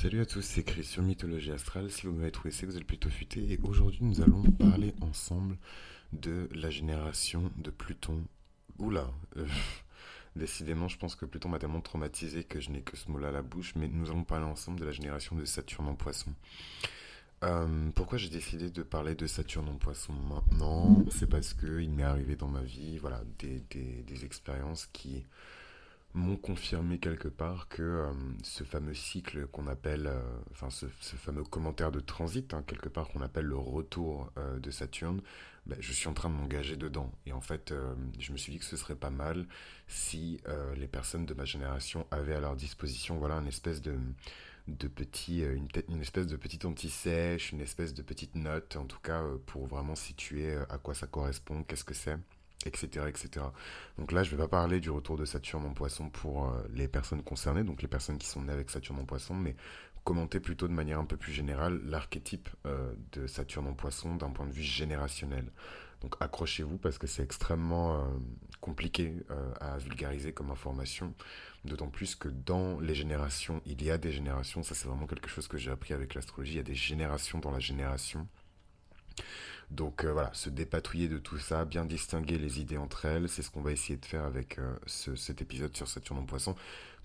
Salut à tous, c'est Chris sur Mythologie Astrale. Si vous m'avez trouvé, c'est que vous êtes plutôt futé. Et aujourd'hui, nous allons parler ensemble de la génération de Pluton. Oula euh, Décidément, je pense que Pluton m'a tellement traumatisé que je n'ai que ce mot-là à la bouche. Mais nous allons parler ensemble de la génération de Saturne en poisson. Euh, pourquoi j'ai décidé de parler de Saturne en poisson maintenant? C'est parce qu'il m'est arrivé dans ma vie voilà, des, des expériences qui m'ont confirmé quelque part que euh, ce fameux cycle qu'on appelle, euh, enfin ce, fameux commentaire de transit, hein, quelque part qu'on appelle le retour euh, de Saturne, ben, je suis en train de m'engager dedans. Et en fait, je me suis dit que ce serait pas mal si les personnes de ma génération avaient à leur disposition, voilà, une espèce de de petit, une, espèce de petite anti-sèche, une espèce de petite note, en tout cas pour vraiment situer à quoi ça correspond, qu'est-ce que c'est etc., etc. Donc là, je ne vais pas parler du retour de Saturne en poisson pour euh, les personnes concernées, donc les personnes qui sont nées avec Saturne en poisson, mais commenter plutôt de manière un peu plus générale l'archétype euh, de Saturne en poisson d'un point de vue générationnel. Donc accrochez-vous parce que c'est extrêmement euh, compliqué à vulgariser comme information, d'autant plus que dans les générations, il y a des générations, ça c'est vraiment quelque chose que j'ai appris avec l'astrologie, il y a des générations dans la génération. Donc euh, voilà, se dépatouiller de tout ça, bien distinguer les idées entre elles, c'est ce qu'on va essayer de faire avec euh, cet épisode sur Saturne en poisson,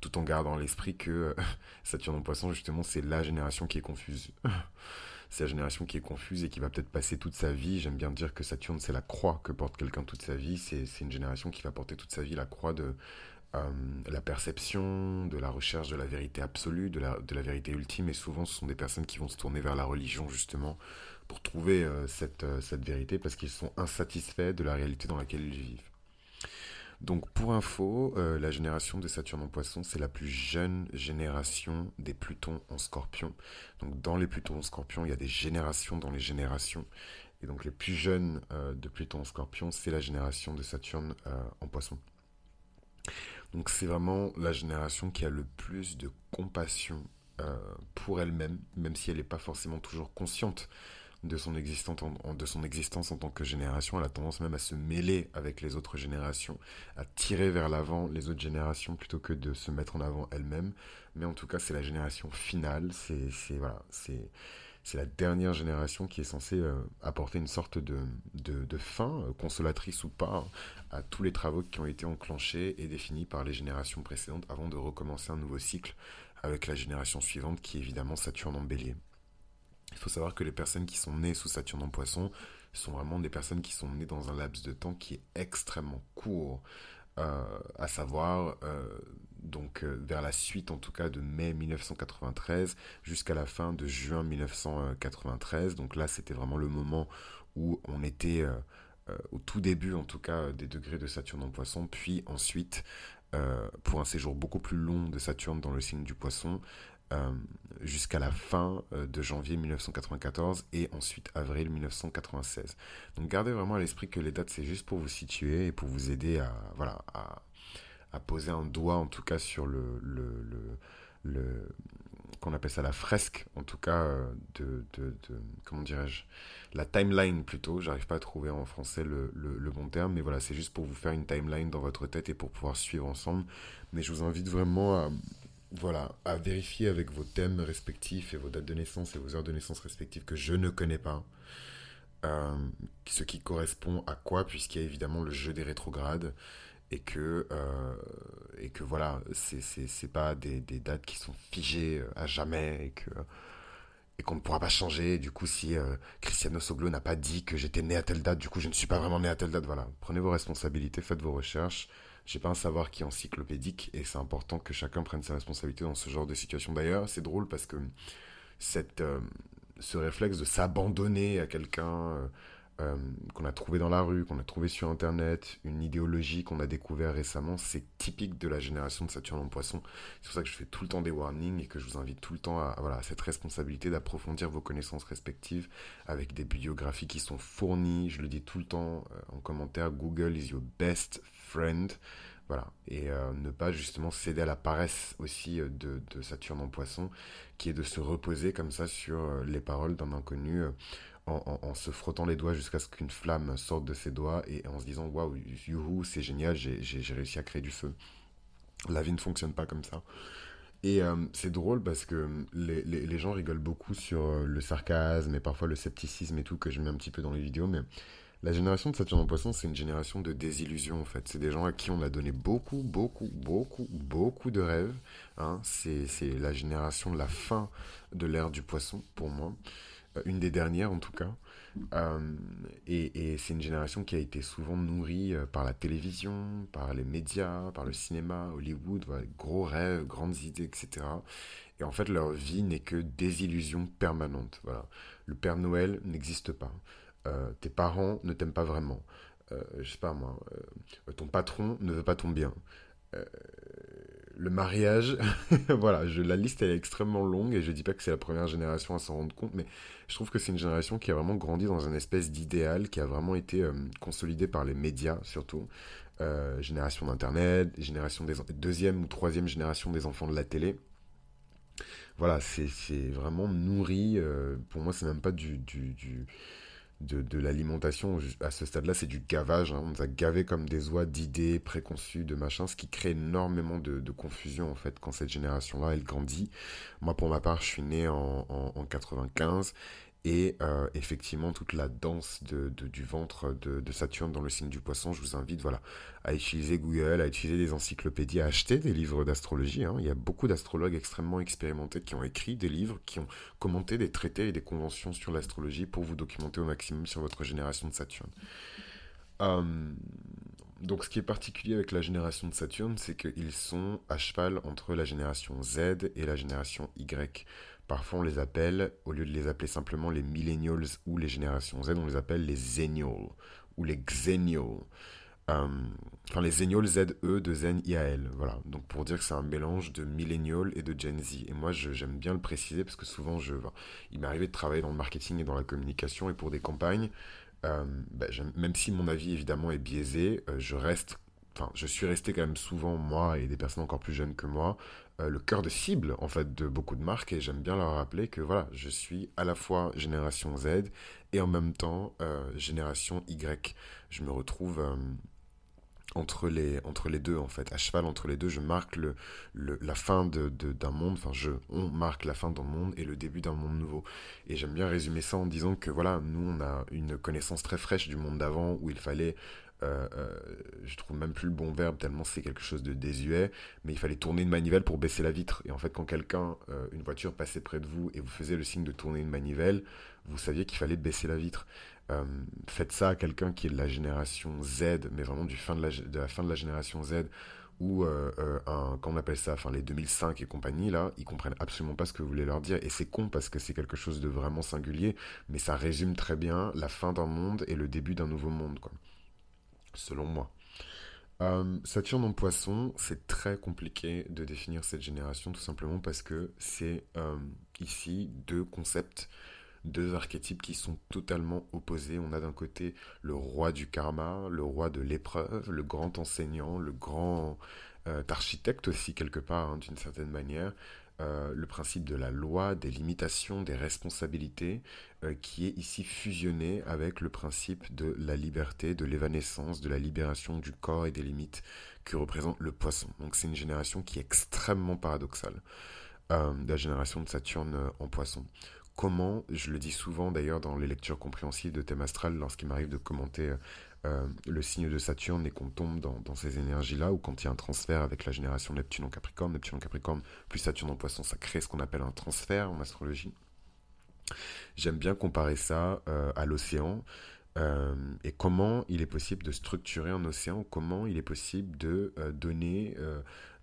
tout en gardant à l'esprit que euh, Saturne en poisson, justement, c'est la génération qui est confuse. c'est la génération qui est confuse et qui va peut-être passer toute sa vie. J'aime bien dire que Saturne, c'est la croix que porte quelqu'un toute sa vie. C'est une génération qui va porter toute sa vie la croix de la perception, de la recherche de la vérité absolue, de la, de la vérité ultime. Et souvent, ce sont des personnes qui vont se tourner vers la religion, justement, pour trouver euh, cette, euh, cette vérité parce qu'ils sont insatisfaits de la réalité dans laquelle ils vivent. Donc pour info, euh, la génération de Saturne en poisson, c'est la plus jeune génération des Plutons en scorpion. Donc dans les Plutons en scorpion, il y a des générations dans les générations. Et donc les plus jeunes de Pluton en scorpion, c'est la génération de Saturne en poisson. Donc c'est vraiment la génération qui a le plus de compassion pour elle-même, même si elle n'est pas forcément toujours consciente de son, existence en, de son existence en tant que génération. Elle a tendance même à se mêler avec les autres générations, à tirer vers l'avant les autres générations plutôt que de se mettre en avant elle-même. Mais en tout cas, c'est la génération finale. C'est voilà, c'est c'est la dernière génération qui est censée euh, apporter une sorte de, de, fin, euh, consolatrice ou pas, à tous les travaux qui ont été enclenchés et définis par les générations précédentes avant de recommencer un nouveau cycle avec la génération suivante qui est évidemment Saturne en bélier. Il faut savoir que les personnes qui sont nées sous Saturne en poisson sont vraiment des personnes qui sont nées dans un laps de temps qui est extrêmement court. Euh, à savoir, euh, donc euh, vers la suite en tout cas de mai 1993 jusqu'à la fin de juin 1993. Donc là, c'était vraiment le moment où on était au tout début en tout cas des degrés de Saturne en poisson, puis ensuite pour un séjour beaucoup plus long de Saturne dans le signe du poisson, euh, jusqu'à la fin euh, de janvier 1994 et ensuite avril 1996. Donc gardez vraiment à l'esprit que les dates c'est juste pour vous situer et pour vous aider à voilà à, poser un doigt en tout cas sur le, le, le, qu'on appelle ça la fresque en tout cas euh, de, de, de comment dirais-je la timeline plutôt j'arrive pas à trouver en français le, le, le bon terme mais voilà c'est juste pour vous faire une timeline dans votre tête et pour pouvoir suivre ensemble mais je vous invite vraiment à voilà, à vérifier avec vos thèmes respectifs et vos dates de naissance et vos heures de naissance respectives que je ne connais pas. Euh, ce qui correspond à quoi, puisqu'il y a évidemment le jeu des rétrogrades et que, euh, et que voilà, c'est pas des, des, dates qui sont figées euh, à jamais et que et qu'on ne pourra pas changer. du coup, si Cristiano Soglo n'a pas dit que j'étais né à telle date, du coup, je ne suis pas vraiment né à telle date. Voilà, prenez vos responsabilités, faites vos recherches. J'ai pas un savoir qui est encyclopédique et c'est important que chacun prenne sa responsabilité dans ce genre de situation. D'ailleurs, c'est drôle parce que cette, euh, ce réflexe de s'abandonner à quelqu'un euh, euh, qu'on a trouvé dans la rue, qu'on a trouvé sur Internet, une idéologie qu'on a découvert récemment, c'est typique de la génération de Saturne en poisson. C'est pour ça que je fais tout le temps des warnings et que je vous invite tout le temps à, voilà, cette responsabilité d'approfondir vos connaissances respectives avec des bibliographies qui sont fournies. Je le dis tout le temps en commentaire, Google is your best friend. Voilà. Et euh, ne pas justement céder à la paresse aussi euh, de, de, Saturne en poisson, qui est de se reposer comme ça sur euh, les paroles d'un inconnu en, se frottant les doigts jusqu'à ce qu'une flamme sorte de ses doigts et en se disant waouh, youhou, c'est génial, j'ai réussi à créer du feu. La vie ne fonctionne pas comme ça. Et c'est drôle parce que les, les, les, gens rigolent beaucoup sur le sarcasme et parfois le scepticisme et tout que je mets un petit peu dans les vidéos, mais la génération de Saturne en poisson, c'est une génération de désillusion en fait. C'est des gens à qui on a donné beaucoup, beaucoup, beaucoup, beaucoup de rêves. Hein. C'est la génération de la fin de l'ère du poisson pour moi. Euh, une des dernières en tout cas. Euh, et, c'est une génération qui a été souvent nourrie euh, par la télévision, par les médias, par le cinéma, Hollywood, gros rêves, grandes idées, etc. Et en fait, leur vie n'est que désillusion permanente. Voilà. Le Père Noël n'existe pas. Euh, tes parents ne t'aiment pas vraiment. Euh, je sais pas moi. Euh, ton patron ne veut pas ton bien. le mariage, voilà, je, la liste est extrêmement longue et je dis pas que c'est la première génération à s'en rendre compte, mais je trouve que c'est une génération qui a vraiment grandi dans une espèce d'idéal qui a vraiment été consolidé par les médias surtout. génération d'internet, génération des deuxième ou troisième génération des enfants de la télé voilà, c'est vraiment nourri. pour moi, c'est même pas du, du, du, de, l'alimentation à ce stade-là, c'est du gavage. Hein. On nous a gavé comme des oies d'idées préconçues, de machin, ce qui crée énormément de, confusion en fait quand cette génération-là elle grandit. Moi, pour ma part, je suis né en, en, en 95 et euh, effectivement, toute la danse de, du ventre de, Saturne dans le signe du poisson, je vous invite voilà, à utiliser Google, à utiliser des encyclopédies, à acheter des livres d'astrologie. Hein. Il y a beaucoup d'astrologues extrêmement expérimentés qui ont écrit des livres, qui ont commenté des traités et des conventions sur l'astrologie pour vous documenter au maximum sur votre génération de Saturne. Hum, donc ce qui est particulier avec la génération de Saturne, c'est qu'ils sont à cheval entre la génération Z et la génération Y. Parfois, on les appelle, au lieu de les appeler simplement les millennials ou les générations Z, on les appelle les zennials ou les xennials. Euh, enfin, les zennials Z-E de Zen IAL. Voilà. Donc, pour dire que c'est un mélange de millennial et de Gen Z. Et moi, j'aime bien le préciser parce que souvent, je, il m'est arrivé de travailler dans le marketing et dans la communication et pour des campagnes. Euh, bah, même si mon avis évidemment est biaisé, euh, je reste enfin, je suis resté quand même souvent, moi et des personnes encore plus jeunes que moi, euh, le cœur de cible, en fait, de beaucoup de marques. Et j'aime bien leur rappeler que, voilà, je suis à la fois génération Z et en même temps euh, génération Y. Je me retrouve euh, entre, les, entre les deux, en fait. À cheval entre les deux, je marque le, la fin d'un de, d'un monde, enfin, je, on marque la fin d'un monde et le début d'un monde nouveau. Et j'aime bien résumer ça en disant que, voilà, nous, on a une connaissance très fraîche du monde d'avant où il fallait euh, euh, je trouve même plus le bon verbe tellement c'est quelque chose de désuet, mais il fallait tourner une manivelle pour baisser la vitre. Et en fait, quand quelqu'un, euh, une voiture passait près de vous et vous faisait le signe de tourner une manivelle, vous saviez qu'il fallait baisser la vitre. faites ça à quelqu'un qui est de la génération Z, mais vraiment du fin de, la, fin de la génération Z, ou un, on appelle ça, enfin les 2005 et compagnie, là, ils comprennent absolument pas ce que vous voulez leur dire. Et c'est con parce que c'est quelque chose de vraiment singulier, mais ça résume très bien la fin d'un monde et le début d'un nouveau monde, quoi selon moi. Euh, Saturne en poisson, c'est très compliqué de définir cette génération tout simplement parce que c'est euh, ici deux concepts, deux archétypes qui sont totalement opposés. On a d'un côté le roi du karma, le roi de l'épreuve, le grand enseignant, le grand euh, architecte aussi quelque part hein, d'une certaine manière, euh, le principe de la loi, des limitations, des responsabilités, euh, qui est ici fusionné avec le principe de la liberté, de l'évanescence, de la libération du corps et des limites que représente le poisson. Donc c'est une génération qui est extrêmement paradoxale, euh, la génération de Saturne en poisson. Comment, je le dis souvent d'ailleurs dans les lectures compréhensives de thème astral lorsqu'il m'arrive de commenter euh, le signe de Saturne et qu'on tombe dans, ces énergies-là, ou quand il y a un transfert avec la génération Neptune en Capricorne, Neptune en Capricorne, plus Saturne en Poisson, ça crée ce qu'on appelle un transfert en astrologie. J'aime bien comparer ça euh, à l'océan euh, et comment il est possible de structurer un océan, comment il est possible de donner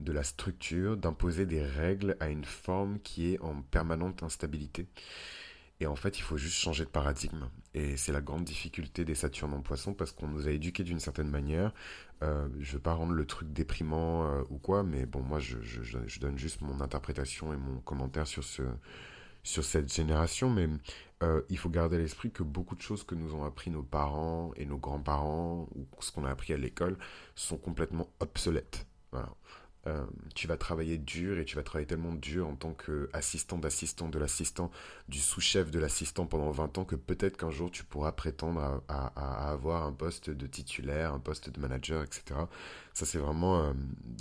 de la structure, d'imposer des règles à une forme qui est en permanente instabilité. Et en fait, il faut juste changer de paradigme. Et c'est la grande difficulté des Saturnes en poisson parce qu'on nous a éduqués d'une certaine manière. Euh, je ne veux pas rendre le truc déprimant euh, ou quoi, mais bon, moi, je, donne juste mon interprétation et mon commentaire sur cette génération. Mais euh, il faut garder à l'esprit que beaucoup de choses que nous ont appris nos parents et nos grands-parents, ou ce qu'on a appris à l'école, sont complètement obsolètes. Voilà. Euh, tu vas travailler dur et tu vas travailler tellement dur en tant qu'assistant d'assistant de l'assistant, du sous-chef de l'assistant pendant 20 ans que peut-être qu'un jour tu pourras prétendre à, avoir un poste de titulaire, un poste de manager, etc. Ça c'est vraiment, euh,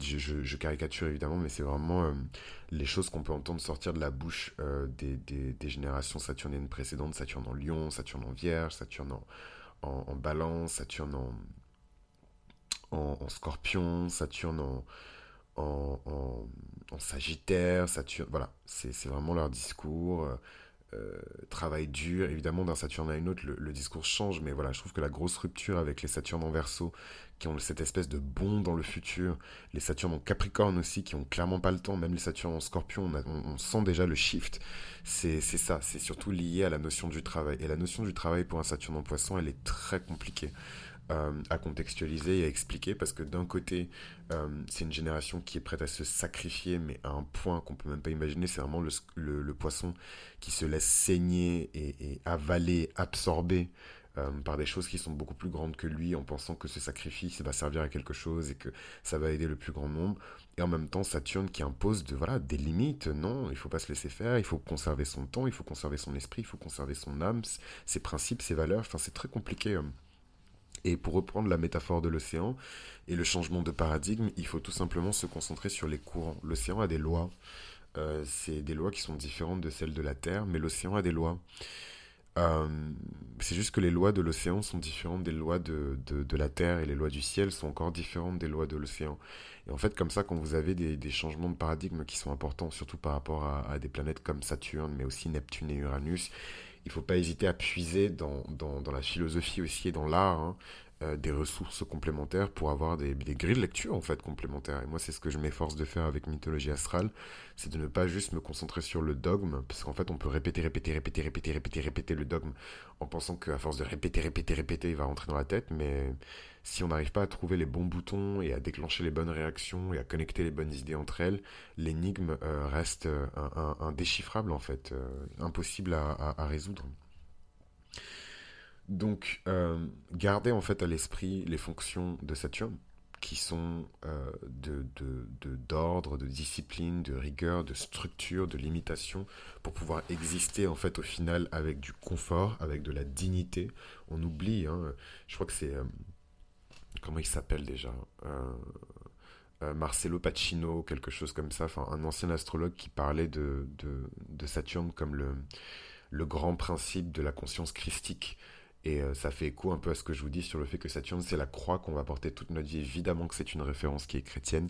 je, caricature évidemment, mais c'est vraiment euh, les choses qu'on peut entendre sortir de la bouche des, générations saturniennes précédentes, Saturne en lion, Saturne en vierge, Saturne en, balance, Saturne en scorpion, Saturne en en, Sagittaire, Saturne, voilà, c'est vraiment leur discours. Euh, euh, travail dur, évidemment d'un Saturne à une autre le, discours change, mais voilà, je trouve que la grosse rupture avec les Saturnes en verso, qui ont cette espèce de bond dans le futur, les Saturnes en Capricorne aussi, qui ont clairement pas le temps, même les Saturnes en Scorpion, on, sent déjà le shift, c'est ça, c'est surtout lié à la notion du travail, et la notion du travail pour un Saturne en Poisson, elle est très compliquée. Euh, à contextualiser et à expliquer parce que d'un côté, euh, c'est une génération qui est prête à se sacrifier, mais à un point qu'on peut même pas imaginer. C'est vraiment le, poisson qui se laisse saigner et, avaler, absorber euh, par des choses qui sont beaucoup plus grandes que lui, en pensant que ce sacrifice va servir à quelque chose et que ça va aider le plus grand nombre. Et en même temps, Saturne qui impose de, voilà, des limites. Non, il faut pas se laisser faire, il faut conserver son temps, il faut conserver son esprit, il faut conserver son âme, ses principes, ses valeurs. Enfin, c'est très compliqué. Et pour reprendre la métaphore de l'océan et le changement de paradigme, il faut tout simplement se concentrer sur les courants. L'océan a des lois. Euh, c'est des lois qui sont différentes de celles de la Terre, mais l'océan a des lois. Euh, c'est juste que les lois de l'océan sont différentes des lois de, de, la Terre et les lois du ciel sont encore différentes des lois de l'océan. Et en fait, comme ça, quand vous avez des, des, changements de paradigme qui sont importants, surtout par rapport à, à, des planètes comme Saturne, mais aussi Neptune et Uranus, il faut pas hésiter à puiser dans, la philosophie aussi et dans l'art hein, euh, des ressources complémentaires pour avoir des, des, grilles de lecture en fait complémentaires. Et moi, c'est ce que je m'efforce de faire avec Mythologie Astrale, c'est de ne pas juste me concentrer sur le dogme, parce qu'en fait, on peut répéter, répéter, répéter, répéter, répéter, répéter le dogme en pensant qu'à force de répéter, répéter, répéter, il va rentrer dans la tête, mais si on n'arrive pas à trouver les bons boutons et à déclencher les bonnes réactions et à connecter les bonnes idées entre elles, l'énigme euh, reste euh, indéchiffrable en fait, euh, impossible à, résoudre. Donc, gardez en fait à l'esprit les fonctions de Saturne qui sont de d'ordre, de, de, discipline, de rigueur, de structure, de limitation, pour pouvoir exister en fait au final avec du confort, avec de la dignité. On oublie, hein, je crois que c'est comment il s'appelle déjà euh, euh, Marcelo Pacino, quelque chose comme ça, enfin un ancien astrologue qui parlait de, de, Saturne comme le, le grand principe de la conscience christique. Et euh, ça fait écho un peu à ce que je vous dis sur le fait que Saturne, c'est la croix qu'on va porter toute notre vie. Évidemment que c'est une référence qui est chrétienne.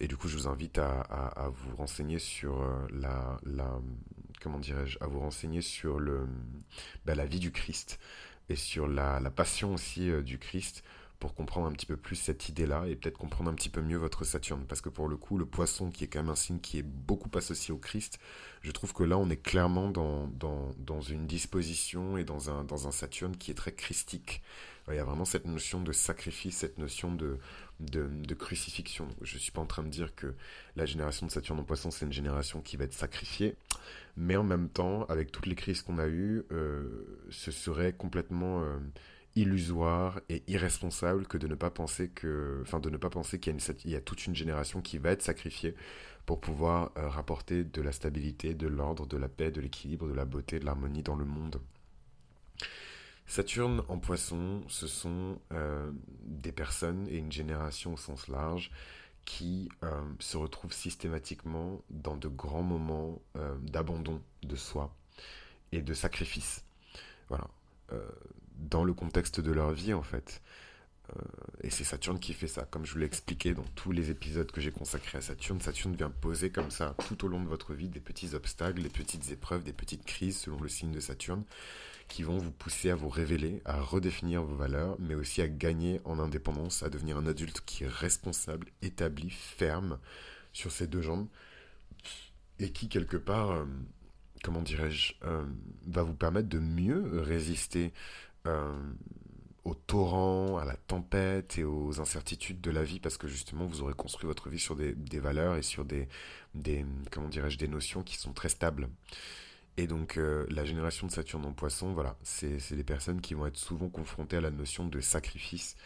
et du coup, je vous invite à, à, vous renseigner sur la, la comment dirais-je, à vous renseigner sur le, bah, la vie du Christ et sur la, la passion aussi du Christ pour comprendre un petit peu plus cette idée-là et peut-être comprendre un petit peu mieux votre Saturne. Parce que pour le coup, le poisson, qui est quand même un signe qui est beaucoup associé au Christ, je trouve que là, on est clairement dans, dans, une disposition et dans un, dans un Saturne qui est très christique. Il y a vraiment cette notion de sacrifice, cette notion de, de, de crucifixion. Je ne suis pas en train de dire que la génération de Saturne en poisson, c'est une génération qui va être sacrifiée. Mais en même temps, avec toutes les crises qu'on a eues, euh, ce serait complètement... Euh, illusoire et irresponsable que de ne pas penser que, enfin, de ne pas penser qu'il y, a toute une génération qui va être sacrifiée pour pouvoir euh, rapporter de la stabilité, de l'ordre, de la paix, de l'équilibre, de la beauté, de l'harmonie dans le monde. Saturne en poisson, ce sont euh, des personnes et une génération au sens large qui euh, se retrouvent systématiquement dans de grands moments d'abandon de soi et de sacrifice. Voilà dans le contexte de leur vie en fait. Euh, et c'est Saturne qui fait ça. Comme je vous l'ai expliqué dans tous les épisodes que j'ai consacrés à Saturne, Saturne vient poser comme ça tout au long de votre vie des petits obstacles, des petites épreuves, des petites crises selon le signe de Saturne qui vont vous pousser à vous révéler, à redéfinir vos valeurs, mais aussi à gagner en indépendance, à devenir un adulte qui est responsable, établi, ferme sur ses deux jambes et qui quelque part, euh, comment dirais-je, euh, va vous permettre de mieux résister au torrent, à la tempête et aux incertitudes de la vie parce que justement vous aurez construit votre vie sur des, valeurs et sur des, comment dirais-je des notions qui sont très stables. Et donc euh, la génération de Saturne en poisson, voilà, c'est des personnes qui vont être souvent confrontées à la notion de sacrifice,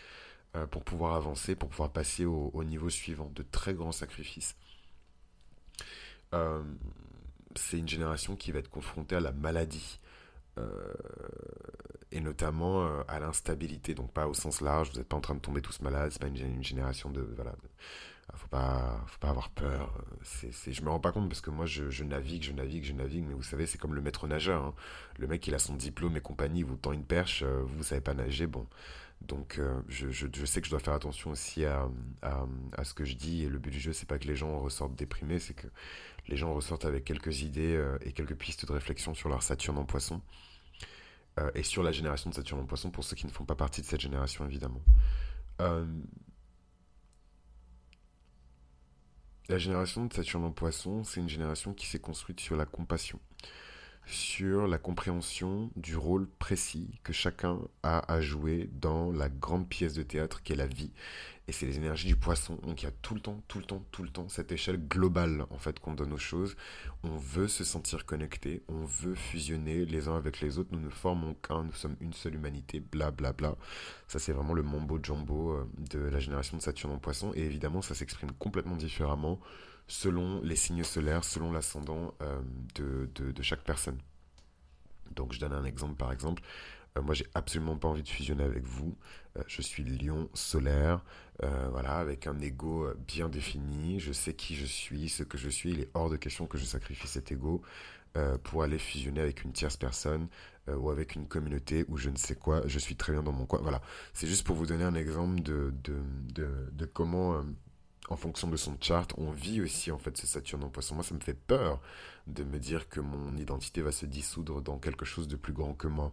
pour pouvoir avancer, pour pouvoir passer au, niveau suivant. De très grands sacrifices. c'est une génération qui va être confrontée à la maladie. Et notamment à l'instabilité, donc pas au sens large, vous n'êtes pas en train de tomber tous malades, c'est pas une, génération de, voilà, ah, faut pas faut pas avoir peur c'est c'est je me rends pas compte parce que moi je, navigue je navigue je navigue mais vous savez c'est comme le maître nageur hein. le mec il a son diplôme et compagnie vous tend une perche euh, vous savez pas nager bon donc euh, je, sais que je dois faire attention aussi à, ce que je dis et le but du jeu c'est pas que les gens ressortent déprimés c'est que les gens ressortent avec quelques idées euh, et quelques pistes de réflexion sur leur Saturne en poisson et sur la génération de Saturne en poisson pour ceux qui ne font pas partie de cette génération évidemment. La génération de Saturne en poisson, c'est une génération qui s'est construite sur la compassion, sur la compréhension du rôle précis que chacun a à jouer dans la grande pièce de théâtre qu'est la vie et c'est les énergies du poisson. Donc il y a tout le temps, tout le temps, tout le temps cette échelle globale en fait qu'on donne aux choses. On veut se sentir connecté, on veut fusionner les uns avec les autres. Nous ne formons qu'un, nous sommes une seule humanité, bla bla bla. Ça c'est vraiment le mambo jumbo euh, de la génération de Saturne en poisson. Et évidemment ça s'exprime complètement différemment selon les signes solaires, selon l'ascendant euh, de, chaque personne. Donc je donne un exemple par exemple. Euh, moi, j'ai absolument pas envie de fusionner avec vous. Euh, je suis lion solaire, voilà, avec un ego bien défini. Je sais qui je suis, ce que je suis. Il est hors de question que je sacrifie cet ego pour aller fusionner avec une tierce personne ou avec une communauté ou je ne sais quoi. Je suis très bien dans mon coin. Voilà, c'est juste pour vous donner un exemple de comment en fonction de son chart, on vit aussi en fait ce Saturne en poisson. Moi, ça me fait peur de me dire que mon identité va se dissoudre dans quelque chose de plus grand que moi.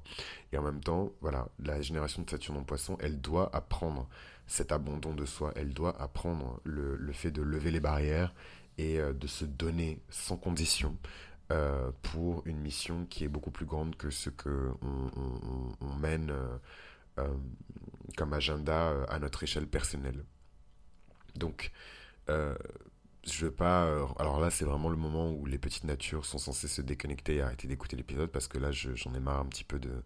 Et en même temps, voilà, la génération de Saturne en poisson, elle doit apprendre cet abandon de soi, elle doit apprendre le, fait de lever les barrières et euh, de se donner sans condition. Euh, pour une mission qui est beaucoup plus grande que ce que on, mène euh, comme agenda à notre échelle personnelle. Donc, euh, je veux pas. Euh, alors là, c'est vraiment le moment où les petites natures sont censées se déconnecter et arrêter d'écouter l'épisode parce que là, j'en ai marre un petit peu de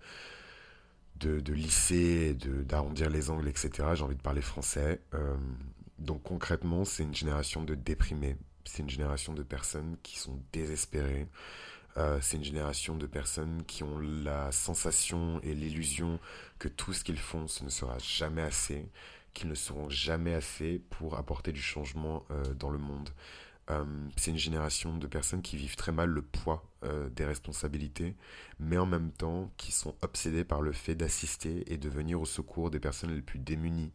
de, de lisser, d'arrondir les angles, etc. J'ai envie de parler français. Euh, donc concrètement, c'est une génération de déprimés. C'est une génération de personnes qui sont désespérées. Euh, c'est une génération de personnes qui ont la sensation et l'illusion que tout ce qu'ils font, ce ne sera jamais assez qu'ils ne seront jamais assez pour apporter du changement euh, dans le monde. Euh, c'est une génération de personnes qui vivent très mal le poids euh, des responsabilités, mais en même temps qui sont obsédées par le fait d'assister et de venir au secours des personnes les plus démunies.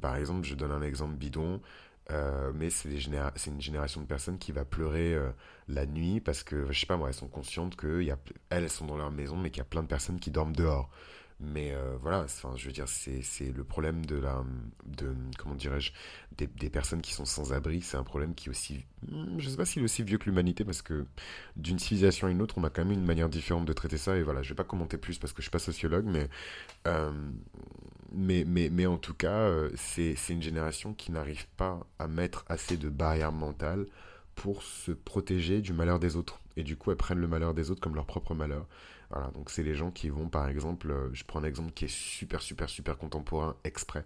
par exemple, je donne un exemple bidon, mais c'est une génération de personnes qui va pleurer la nuit parce que, je sais pas moi, elles sont conscientes qu'elles elles sont dans leur maison, mais qu'il y a plein de personnes qui dorment dehors. Mais euh, voilà, enfin, je veux dire, c'est, le problème de la, de, comment dirais-je, des, des personnes qui sont sans abri. C'est un problème qui est aussi, hmm, je sais pas s'il est aussi vieux que l'humanité parce que d'une civilisation à une autre, on a quand même une manière différente de traiter ça. Et voilà, je vais pas commenter plus parce que je suis pas sociologue, mais, euh, mais, mais, mais en tout cas, euh, c'est une génération qui n'arrive pas à mettre assez de barrières mentales pour se protéger du malheur des autres. Et du coup, elles prennent le malheur des autres comme leur propre malheur. Voilà, donc c'est les gens qui vont, par exemple, euh, je prends un exemple qui est super, super, super contemporain, exprès,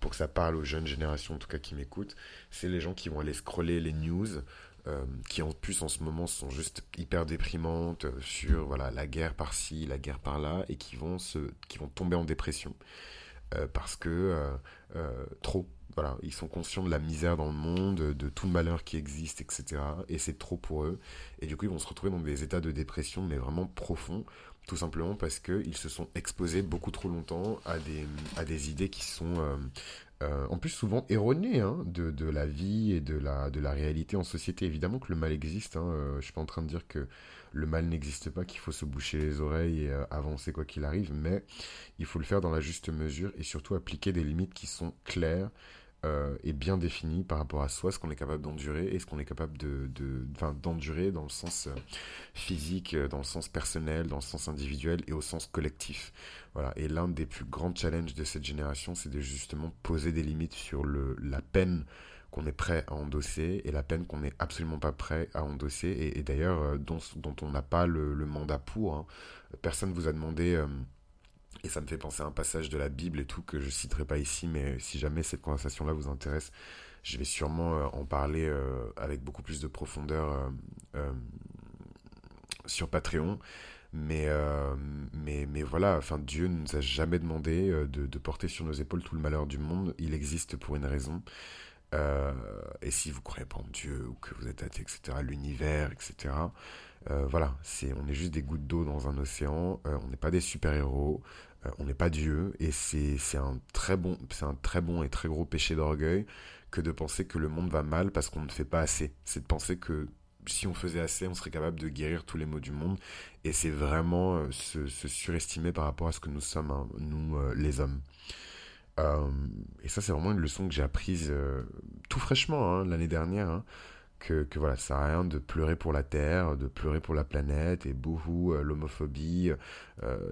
pour que ça parle aux jeunes générations, en tout cas qui m'écoutent. C'est les gens qui vont aller scroller les news, euh, qui en plus en ce moment sont juste hyper déprimantes euh, sur voilà la guerre par-ci, la guerre par-là, et qui vont, se, qui vont tomber en dépression. parce que trop, ils sont conscients de la misère dans le monde, de tout le malheur qui existe, etc. Et c'est trop pour eux. Et du coup, ils vont se retrouver dans des états de dépression, mais vraiment profonds, tout simplement parce qu'ils se sont exposés beaucoup trop longtemps à des, idées qui sont euh, euh, en plus souvent erronées hein, de, la vie et de la, réalité en société. Évidemment que le mal existe, hein, euh, je suis pas en train de dire que le mal n'existe pas, qu'il faut se boucher les oreilles et avancer quoi qu'il arrive, mais il faut le faire dans la juste mesure et surtout appliquer des limites qui sont claires, euh, est bien défini par rapport à soi, ce qu'on est capable d'endurer et ce qu'on est capable d'endurer dans le sens euh, physique, euh, dans le sens personnel, dans le sens individuel et au sens collectif. Voilà. Et l'un des plus grands challenges de cette génération, c'est de justement poser des limites sur le, la peine qu'on est prêt à endosser et la peine qu'on n'est absolument pas prêt à endosser et, d'ailleurs dont, dont on n'a pas le, le, mandat pour. Hein. Personne vous a demandé Et ça me fait penser à un passage de la Bible et tout que je citerai pas ici, mais si jamais cette conversation-là vous intéresse, je vais sûrement en parler avec beaucoup plus de profondeur sur Patreon. Mais, euh, mais, mais voilà, enfin, Dieu ne nous a jamais demandé euh, de, porter sur nos épaules tout le malheur du monde. Il existe pour une raison. Euh, et si vous croyez pas en Dieu ou que vous êtes athée, etc., l'univers, etc., voilà, c'est, on est juste des gouttes d'eau dans un océan. on n'est pas des super-héros. On n'est pas Dieu. Et c'est, un très bon, un très bon et très gros péché d'orgueil que de penser que le monde va mal parce qu'on ne fait pas assez. C'est de penser que si on faisait assez, on serait capable de guérir tous les maux du monde. Et c'est vraiment euh, se, surestimer par rapport à ce que nous sommes, hein, nous euh, les hommes. Euh, et ça, c'est vraiment une leçon que j'ai apprise tout fraîchement hein, l'année dernière. Hein, que, voilà, ça sert rien de pleurer pour la Terre, de pleurer pour la planète, et bouhou, l'homophobie,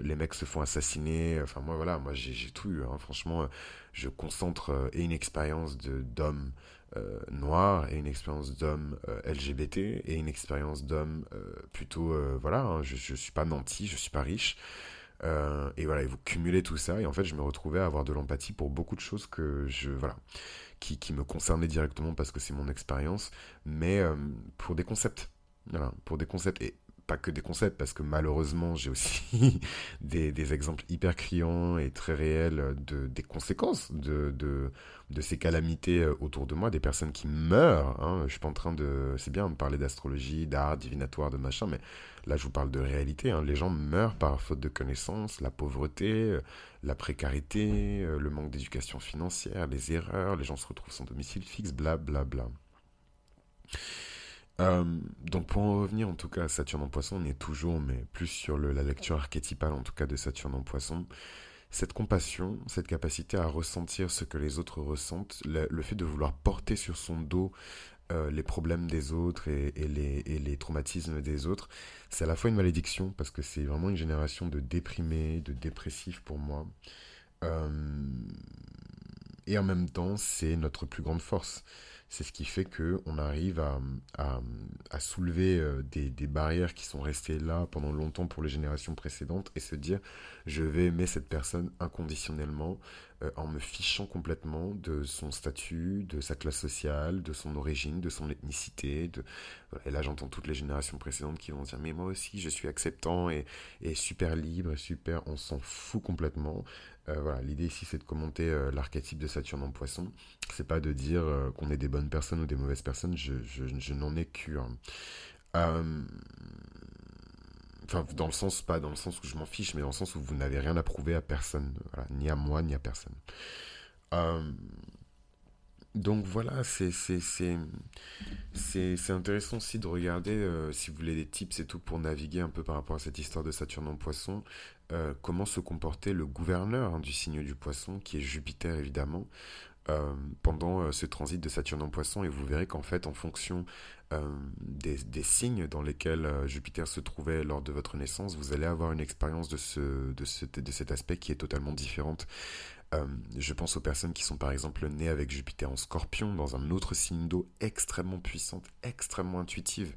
les mecs se font assassiner. Enfin, moi, voilà, moi, j'ai tout eu. franchement, je concentre et une expérience d'homme euh, noir et une expérience d'homme euh, LGBT et une expérience d'homme euh, plutôt voilà hein, je, je suis pas nanti je suis pas riche et voilà et vous cumulez tout ça et en fait je me retrouvais à avoir de l'empathie pour beaucoup de choses que je voilà qui, me concernaient directement parce que c'est mon expérience mais pour des concepts pour des concepts et pas que des concepts, parce que malheureusement, j'ai aussi des, des, exemples hyper criants et très réels de, des conséquences de, de, de, ces calamités euh, autour de moi, des personnes qui meurent. Hein. Je suis pas en train de. C'est bien de parler d'astrologie, d'art, divinatoire, de machin, mais là, je vous parle de réalité. Hein. Les gens meurent par faute de connaissances, la pauvreté, euh, la précarité, euh, le manque d'éducation financière, les erreurs, les gens se retrouvent sans domicile fixe, blablabla. Bla, bla. Euh, donc pour en revenir en tout cas à Saturne en poisson, on est toujours, mais plus sur la lecture archétypale en tout cas de Saturne en poisson. Cette compassion, cette capacité à ressentir ce que les autres ressentent, le, fait de vouloir porter sur son dos euh, les problèmes des autres et, les, traumatismes des autres, c'est à la fois une malédiction parce que c'est vraiment une génération de déprimés, de dépressifs pour moi. Euh, et en même temps, c'est notre plus grande force c'est ce qui fait que on arrive à, à, soulever euh, des, des, barrières qui sont restées là pendant longtemps pour les générations précédentes et se dire je vais aimer cette personne inconditionnellement euh, en me fichant complètement de son statut, de sa classe sociale, de son origine, de son ethnicité. Et là j'entends toutes les générations précédentes qui vont dire mais moi aussi je suis acceptant et, et super libre et super, on s'en fout complètement. Euh, voilà, l'idée ici c'est de commenter l'archétype de Saturne en poisson. C'est pas de dire qu'on est des bonnes personnes ou des mauvaises personnes, je, n'en ai qu'un. Enfin, dans le sens, pas dans le sens où je m'en fiche, mais dans le sens où vous n'avez rien à prouver à personne. ni à moi, ni à personne. donc voilà, c'est intéressant aussi de regarder, si vous voulez des tips et tout, pour naviguer un peu par rapport à cette histoire de Saturne en poisson. Euh, comment se comportait le gouverneur hein, du signe du poisson, qui est Jupiter évidemment, euh, pendant euh, ce transit de Saturne en poisson. Et vous verrez qu'en fait, en fonction des, des, signes dans lesquels Jupiter se trouvait lors de votre naissance, vous allez avoir une expérience de, ce, de, ce, de cet aspect qui est totalement différente. je pense aux personnes qui sont par exemple nées avec Jupiter en scorpion, dans un autre signe d'eau extrêmement puissante, extrêmement intuitive.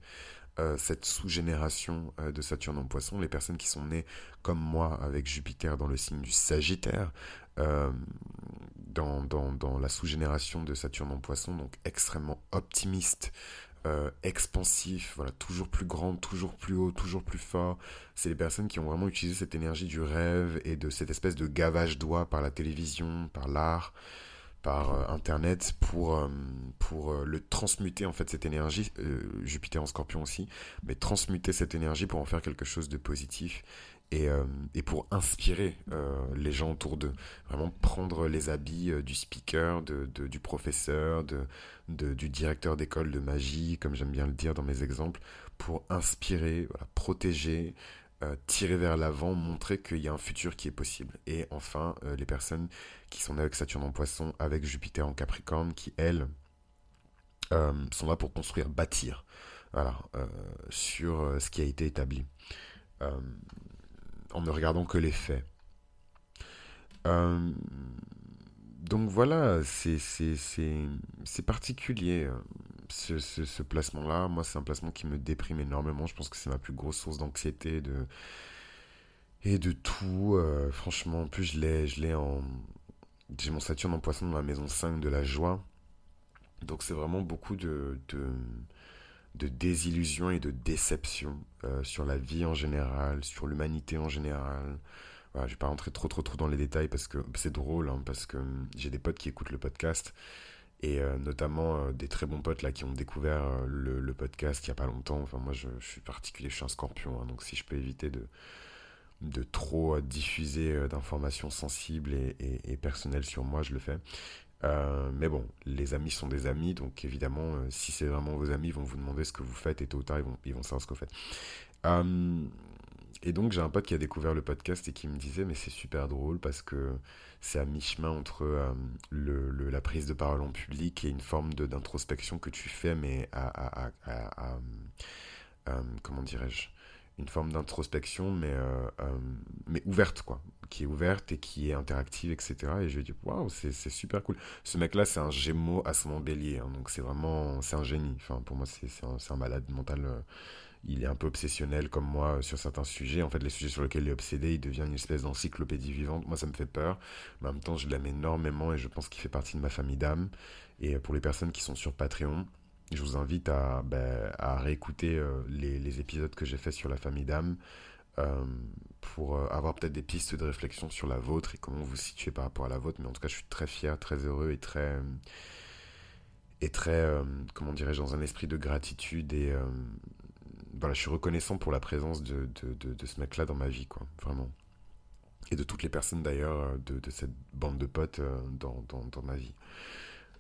Euh, cette sous-génération euh, de Saturne en poisson, les personnes qui sont nées comme moi avec Jupiter dans le signe du Sagittaire, euh, dans, dans, dans, la sous-génération de Saturne en poisson, donc extrêmement optimiste, expansif, voilà, toujours plus grand, toujours plus haut, toujours plus fort. C'est les personnes qui ont vraiment utilisé cette énergie du rêve et de cette espèce de gavage d'oie par la télévision, par l'art par euh, internet pour euh, pour euh, le transmuter en fait cette énergie Jupiter en Scorpion aussi mais transmuter cette énergie pour en faire quelque chose de positif et, et pour inspirer les gens autour d'eux vraiment prendre les habits du speaker de, du professeur de, du directeur d'école de magie comme j'aime bien le dire dans mes exemples pour inspirer protéger euh, tirer vers l'avant, montrer qu'il y a un futur qui est possible. Et enfin, euh, les personnes qui sont avec Saturne en poisson, avec Jupiter en Capricorne, qui, elles, euh, sont là pour construire, bâtir, voilà, sur ce qui a été établi, en ne regardant que les faits. donc voilà, c'est particulier ce, ce, placement-là, moi, c'est un placement qui me déprime énormément. Je pense que c'est ma plus grosse source d'anxiété, et de tout. euh, franchement, en plus, je l'ai, je l'ai en. J'ai mon Saturne en poisson dans la maison 5 de la joie. Donc, c'est vraiment beaucoup de, de, de désillusion et de déception euh, sur la vie en général, sur l'humanité en général. Voilà, je vais pas rentrer trop, trop, trop dans les détails parce que c'est drôle, hein, parce que hum, j'ai des potes qui écoutent le podcast et euh, notamment euh, des très bons potes là qui ont découvert le, podcast il y a pas longtemps. Enfin, moi, je, suis particulier, je suis un scorpion, hein, donc si je peux éviter de de trop diffuser d'informations sensibles et- et personnelles sur moi, je le fais. Euh, mais bon, les amis sont des amis, donc évidemment, euh, si c'est vraiment vos amis, ils vont vous demander ce que vous faites et tôt ou tard, ils vont, savoir ce que vous faites. Euh, et donc, j'ai un pote qui a découvert le podcast et qui me disait, mais c'est super drôle parce que c'est à mi-chemin entre la prise de parole en public et une forme d'introspection que tu fais, mais à, comment dirais-je, une forme d'introspection, mais, euh, euh, mais ouverte, quoi, qui est ouverte et qui est interactive, etc. Et je lui ai dit, waouh, c'est super cool. Ce mec-là, c'est un Gémeaux à son bélier, hein, donc c'est vraiment, c'est un génie. Enfin, pour moi, c'est un, un malade mental. euh, il est un peu obsessionnel comme moi sur certains sujets. En fait, les sujets sur lesquels il est obsédé, il devient une espèce d'encyclopédie vivante. Moi, ça me fait peur, mais en même temps, je l'aime énormément et je pense qu'il fait partie de ma famille d'âme. Et pour les personnes qui sont sur Patreon, je vous invite à, ben, réécouter euh, les, épisodes que j'ai fait sur la famille d'âme euh, pour euh, avoir peut-être des pistes de réflexion sur la vôtre et comment vous vous situez par rapport à la vôtre. Mais en tout cas, je suis très fier, très heureux et très, et très comment dirais-je, dans un esprit de gratitude. Et voilà, je suis reconnaissant pour la présence de, ce mec-là dans ma vie, quoi, vraiment. Et de toutes les personnes d'ailleurs de, cette bande de potes dans ma vie.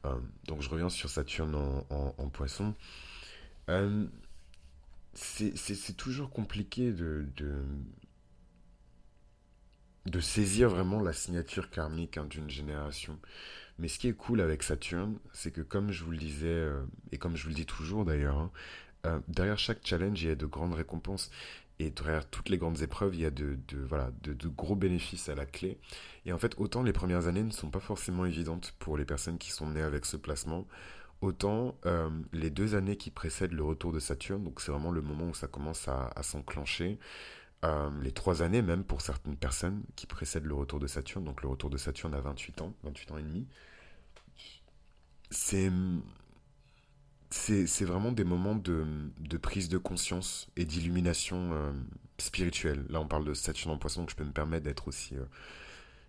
Euh, donc je reviens sur Saturne en, poisson. Euh, c'est toujours compliqué de, saisir vraiment la signature karmique hein, d'une génération. Mais ce qui est cool avec Saturne, c'est que comme je vous le disais, euh, et comme je vous le dis toujours d'ailleurs, hein, derrière chaque challenge, il y a de grandes récompenses. Et derrière toutes les grandes épreuves, il y a de, voilà, de, gros bénéfices à la clé. Et en fait, autant les premières années ne sont pas forcément évidentes pour les personnes qui sont nées avec ce placement, autant euh, les deux années qui précèdent le retour de Saturne, donc c'est vraiment le moment où ça commence à, à s'enclencher, euh, les trois années même pour certaines personnes qui précèdent le retour de Saturne, donc le retour de Saturne à 28 ans, 28 ans et demi, c'est c'est vraiment des moments de, prise de conscience et d'illumination euh, spirituelle. Là, on parle de Saturne en poisson, donc je peux me permettre d'être aussi euh,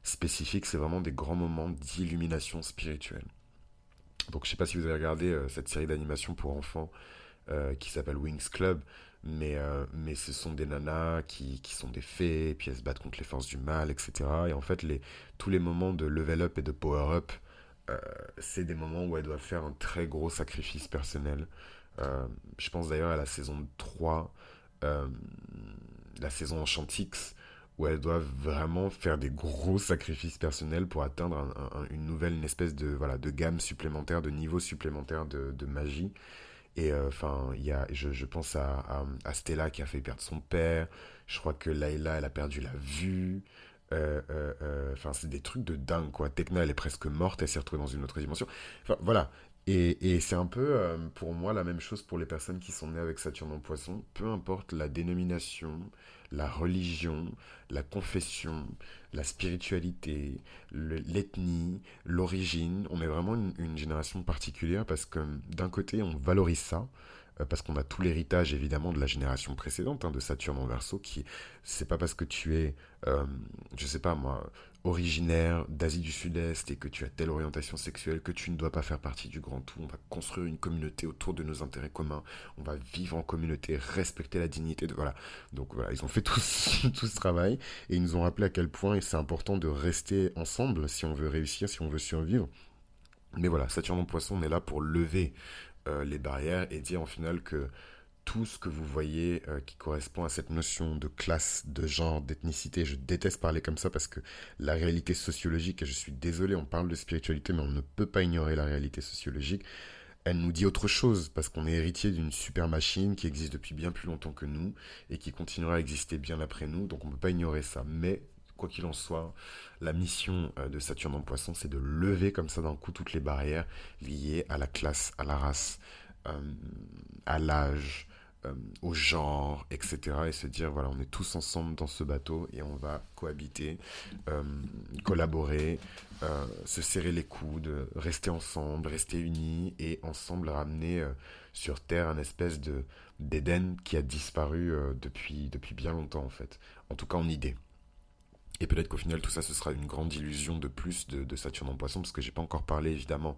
spécifique. C'est vraiment des grands moments d'illumination spirituelle. Donc, je sais pas si vous avez regardé euh, cette série d'animation pour enfants qui s'appelle Wings Club, mais, mais ce sont des nanas qui, sont des fées, puis elles se battent contre les forces du mal, etc. Et en fait, tous les moments de level up et de power up, euh, c'est des moments où elles doivent faire un très gros sacrifice personnel. Euh, je pense d'ailleurs à la saison 3, euh, la saison Enchantix, où elles doivent vraiment faire des gros sacrifices personnels pour atteindre un- un- une nouvelle, espèce de, voilà, de gamme supplémentaire, de niveau supplémentaire de, magie. Et enfin, je, pense à, à, à Stella qui a fait perdre son père. Je crois que Layla, elle a perdu la vue. Euh, euh, euh, c'est des trucs de dingue, quoi. Tekna, elle est presque morte, elle s'est retrouvée dans une autre dimension. Enfin, voilà. Et, et c'est un peu, euh, pour moi, la même chose pour les personnes qui sont nées avec Saturne en poisson. Peu importe la dénomination, la religion, la confession, la spiritualité, le- l'ethnie, l'origine, on est vraiment une, une génération particulière parce que d'un côté, on valorise ça, parce qu'on a tout l'héritage évidemment de la génération précédente, hein, de Saturne en Verseau, qui c'est pas parce que tu es, euh, je sais pas moi, originaire d'Asie du Sud-Est et que tu as telle orientation sexuelle que tu ne dois pas faire partie du grand tout. On va construire une communauté autour de nos intérêts communs. On va vivre en communauté, respecter la dignité voilà. Donc voilà, ils ont fait tout, ce- tout ce travail et ils nous ont rappelé à quel point c'est important de rester ensemble si on veut réussir, si on veut survivre. Mais voilà, Saturne en Poisson, on est là pour lever euh, les barrières et dire en final que tout ce que vous voyez euh, qui correspond à cette notion de classe, de genre, d'ethnicité, je déteste parler comme ça parce que la réalité sociologique, et je suis désolé, on parle de spiritualité, mais on ne peut pas ignorer la réalité sociologique, elle nous dit autre chose parce qu'on est héritier d'une super machine qui existe depuis bien plus longtemps que nous et qui continuera à exister bien après nous, donc on ne peut pas ignorer ça. Mais quoi qu'il en soit, la mission euh, de Saturne en poisson, c'est de lever comme ça d'un coup toutes les barrières liées à la classe, à la race, euh, à l'âge, euh, au genre, etc. Et se dire, voilà, on est tous ensemble dans ce bateau et on va cohabiter, collaborer, se serrer les coudes, rester ensemble, rester unis et ensemble ramener sur Terre un espèce de d'Éden qui a disparu depuis, depuis bien longtemps en fait. En tout cas en idée. Et peut-être qu'au final, tout ça, ce sera une grande illusion de plus de, Saturne en poisson, parce que j'ai pas encore parlé évidemment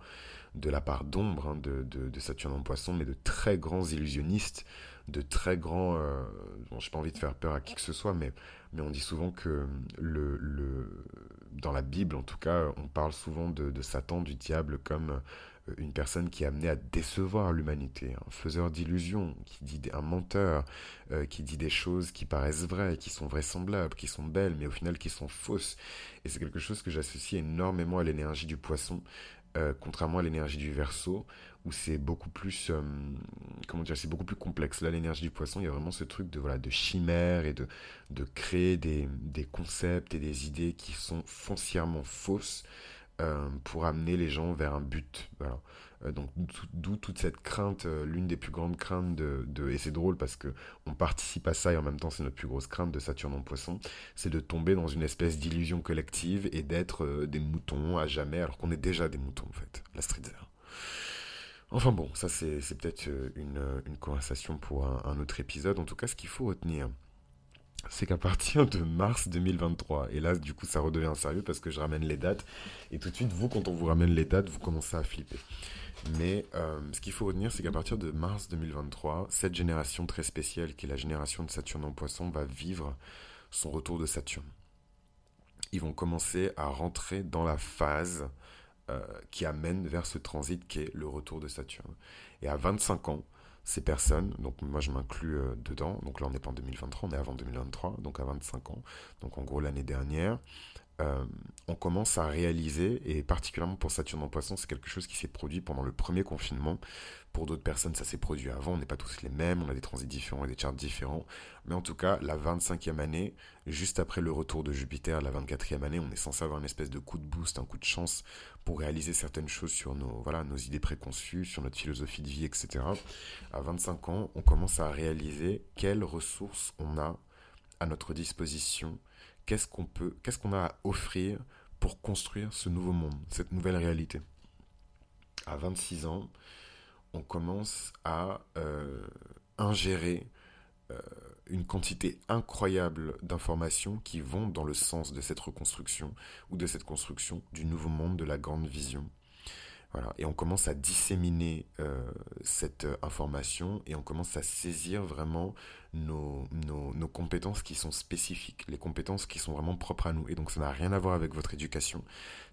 de la part d'ombre hein, de, Saturne en poisson, mais de très grands illusionnistes, de très grands. Euh, bon, j'ai pas envie de faire peur à qui que ce soit, mais, on dit souvent que dans la Bible, en tout cas, on parle souvent de, Satan, du diable, comme une personne qui est amenée à décevoir l'humanité, un faiseur d'illusions, qui dit un menteur, euh, qui dit des choses qui paraissent vraies, qui sont vraisemblables, qui sont belles, mais au final qui sont fausses. Et c'est quelque chose que j'associe énormément à l'énergie du poisson, euh, contrairement à l'énergie du verso, où c'est beaucoup plus, comment dire, c'est beaucoup plus complexe. Là, l'énergie du poisson, il y a vraiment ce truc de voilà, de chimère et de de créer des, des concepts et des idées qui sont foncièrement fausses euh, pour amener les gens vers un but. Euh, donc d'où toute cette crainte, euh, l'une des plus grandes craintes de, et c'est drôle parce que on participe à ça et en même temps c'est notre plus grosse crainte de Saturne en Poisson, c'est de tomber dans une espèce d'illusion collective et d'être des moutons à jamais alors qu'on est déjà des moutons en fait, la street Enfin bon, ça c'est peut-être une, conversation pour un autre épisode. En tout cas, ce qu'il faut retenir, c'est qu'à partir de mars 2023, et là du coup ça redevient sérieux parce que je ramène les dates, et tout de suite vous quand on vous ramène les dates, vous commencez à flipper. Mais euh, ce qu'il faut retenir, c'est qu'à partir de mars 2023, cette génération très spéciale, qui est la génération de Saturne en poisson, va vivre son retour de Saturne. Ils vont commencer à rentrer dans la phase euh, qui amène vers ce transit qui est le retour de Saturne. Et à 25 ans, ces personnes, donc moi je m'inclus euh, dedans, donc là on n'est pas en 2023, on est avant 2023, donc à 25 ans, donc en gros l'année dernière, euh, on commence à réaliser, et particulièrement pour Saturne en poisson, c'est quelque chose qui s'est produit pendant le premier confinement. Pour d'autres personnes, ça s'est produit avant, on n'est pas tous les mêmes, on a des transits différents et des charts différents. Mais en tout cas, la 25e année, juste après le retour de Jupiter, la 24e année, on est censé avoir une espèce de coup de boost, un coup de chance pour réaliser certaines choses sur nos, voilà, nos idées préconçues, sur notre philosophie de vie, etc. À 25 ans, on commence à réaliser quelles ressources on a à notre disposition qu'est-ce qu'on peut, qu'est-ce qu'on a à offrir pour construire ce nouveau monde, cette nouvelle réalité? À 26 ans, on commence à euh, ingérer euh, une quantité incroyable d'informations qui vont dans le sens de cette reconstruction ou de cette construction du nouveau monde, de la grande vision. Voilà. Et on commence à disséminer euh, cette euh, information et on commence à saisir vraiment nos, nos, compétences qui sont spécifiques, les compétences qui sont vraiment propres à nous. Et donc ça n'a rien à voir avec votre éducation,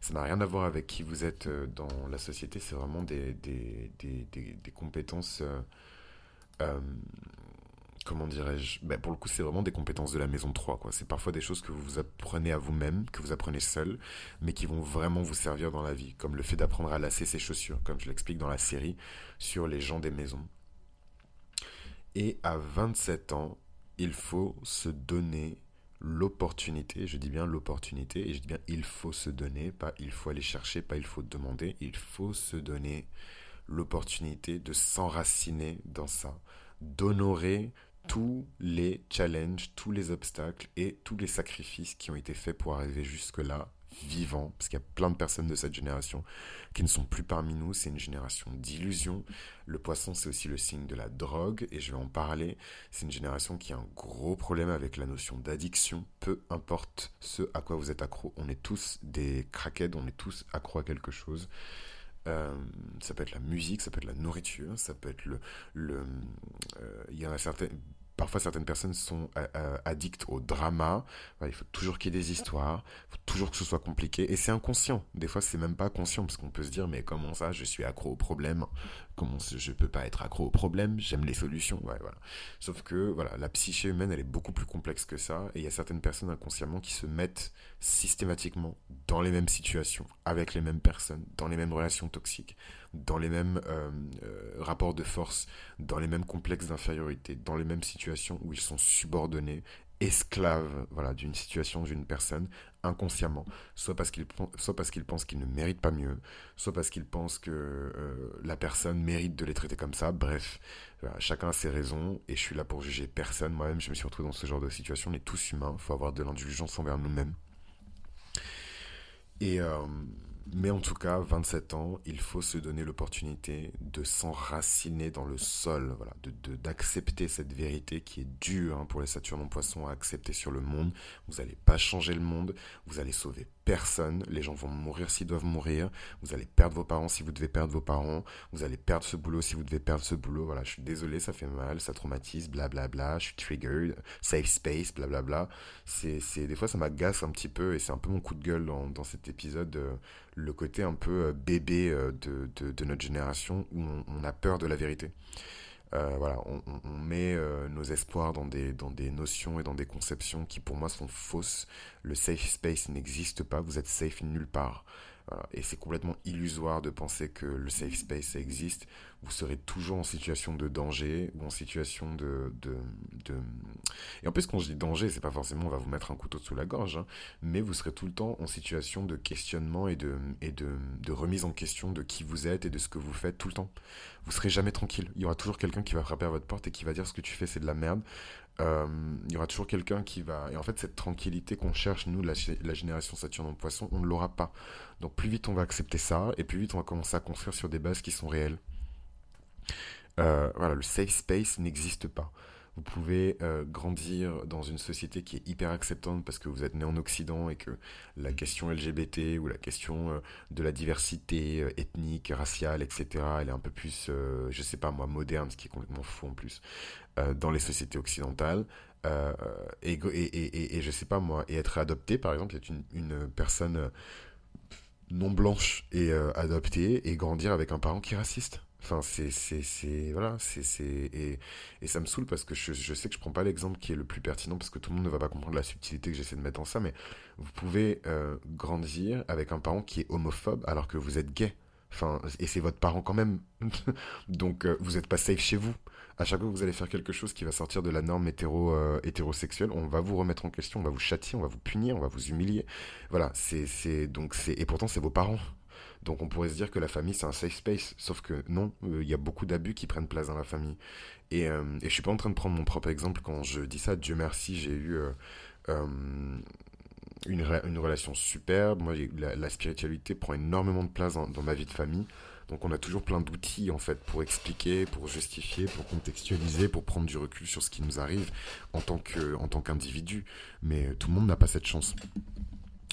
ça n'a rien à voir avec qui vous êtes euh, dans la société, c'est vraiment des, des, des, des compétences comment dirais-je ben Pour le coup, c'est vraiment des compétences de la maison 3. Quoi. C'est parfois des choses que vous apprenez à vous-même, que vous apprenez seul, mais qui vont vraiment vous servir dans la vie, comme le fait d'apprendre à lasser ses chaussures, comme je l'explique dans la série sur les gens des maisons. Et à 27 ans, il faut se donner l'opportunité, je dis bien l'opportunité, et je dis bien il faut se donner, pas il faut aller chercher, pas il faut demander, il faut se donner l'opportunité de s'enraciner dans ça, d'honorer tous les challenges, tous les obstacles et tous les sacrifices qui ont été faits pour arriver jusque-là, vivant, parce qu'il y a plein de personnes de cette génération qui ne sont plus parmi nous, c'est une génération d'illusions. Le poisson, c'est aussi le signe de la drogue, et je vais en parler. C'est une génération qui a un gros problème avec la notion d'addiction, peu importe ce à quoi vous êtes accro, on est tous des craquettes, on est tous accro à quelque chose. Euh, ça peut être la musique, ça peut être la nourriture, ça peut être le... le euh, il y en a certaines parfois certaines personnes sont euh, euh, addictes au drama. il faut toujours qu'il y ait des histoires, il faut toujours que ce soit compliqué. Et c'est inconscient. Des fois, c'est même pas conscient parce qu'on peut se dire, mais comment ça, je suis accro au problème? Comment je peux pas être accro au problème? J'aime les solutions. voilà. Sauf que voilà, la psyché humaine, elle est beaucoup plus complexe que ça. Et il y a certaines personnes inconsciemment qui se mettent systématiquement dans les mêmes situations, avec les mêmes personnes, dans les mêmes relations toxiques, dans les mêmes euh, euh, rapports de force, dans les mêmes complexes d'infériorité, dans les mêmes situations où ils sont subordonnés esclave voilà, d'une situation, d'une personne, inconsciemment. Soit parce qu'il soit parce qu'il pense qu'il ne mérite pas mieux, soit parce qu'il pense que euh, la personne mérite de les traiter comme ça. Bref, chacun a ses raisons et je suis là pour juger personne. Moi-même, je me suis retrouvé dans ce genre de situation. On est tous humains, il faut avoir de l'indulgence envers nous-mêmes. Et, mais en tout cas, 27 ans, il faut se donner l'opportunité de s'enraciner dans le sol, voilà, de d'accepter cette vérité qui est dure hein, pour les Saturnes en poisson à accepter sur le monde. Vous n'allez pas changer le monde, vous allez sauver personne. Les gens vont mourir s'ils doivent mourir. Vous allez perdre vos parents si vous devez perdre vos parents. Vous allez perdre ce boulot si vous devez perdre ce boulot. Voilà, je suis désolé, ça fait mal, ça traumatise, blablabla. Bla bla, je suis triggered, safe space, blablabla. C'est, c'est, des fois, ça m'agace un petit peu et c'est un peu mon coup de gueule dans, dans cet épisode. Euh, le côté un peu euh, bébé euh, de, de, notre génération où on a peur de la vérité. Euh, voilà, on, met euh, nos espoirs dans des, dans des notions et dans des conceptions qui pour moi sont fausses. Le safe space n'existe pas, vous êtes safe nulle part. Et c'est complètement illusoire de penser que le safe space existe. Vous serez toujours en situation de danger ou en situation de. Et en plus, quand je dis danger, c'est pas forcément on va vous mettre un couteau sous la gorge, hein, mais vous serez tout le temps en situation de questionnement et, de, et de, de remise en question de qui vous êtes et de ce que vous faites tout le temps. Vous serez jamais tranquille. Il y aura toujours quelqu'un qui va frapper à votre porte et qui va dire ce que tu fais, c'est de la merde. Euh, il y aura toujours quelqu'un qui va... Et en fait, cette tranquillité qu'on cherche, nous, la, la génération Saturne en poisson, on ne l'aura pas. Donc plus vite on va accepter ça, et plus vite on va commencer à construire sur des bases qui sont réelles. Euh, voilà, le safe space n'existe pas. Vous pouvez euh, grandir dans une société qui est hyper acceptante parce que vous êtes né en Occident et que la question LGBT ou la question de la diversité ethnique, raciale, etc., elle est un peu plus, je sais pas moi, moderne, ce qui est complètement fou en plus. Euh, dans les sociétés occidentales. Euh, et, et, et, je sais pas moi, et être adopté par exemple, être une, une personne euh, non blanche et adoptée et grandir avec un parent qui est raciste. Enfin, c'est, c'est, voilà, c'est, c'est, et, ça me saoule parce que je, sais que je prends pas l'exemple qui est le plus pertinent parce que tout le monde ne va pas comprendre la subtilité que j'essaie de mettre en ça, mais vous pouvez grandir avec un parent qui est homophobe alors que vous êtes gay. Enfin, et c'est votre parent quand même. Donc, vous n'êtes pas safe chez vous à chaque fois que vous allez faire quelque chose qui va sortir de la norme hétéro, euh, hétérosexuelle, on va vous remettre en question, on va vous châtier, on va vous punir, on va vous humilier. Voilà, c'est, c'est, donc c'est, et pourtant c'est vos parents. Donc on pourrait se dire que la famille c'est un safe space, sauf que non, euh, il y a beaucoup d'abus qui prennent place dans la famille. Et, euh, et je suis pas en train de prendre mon propre exemple quand je dis ça. Dieu merci, j'ai eu une, une relation superbe. Moi, la, spiritualité prend énormément de place dans ma vie de famille. Donc on a toujours plein d'outils en fait pour expliquer, pour justifier, pour contextualiser, pour prendre du recul sur ce qui nous arrive en tant que en tant qu'individu. Mais tout le monde n'a pas cette chance.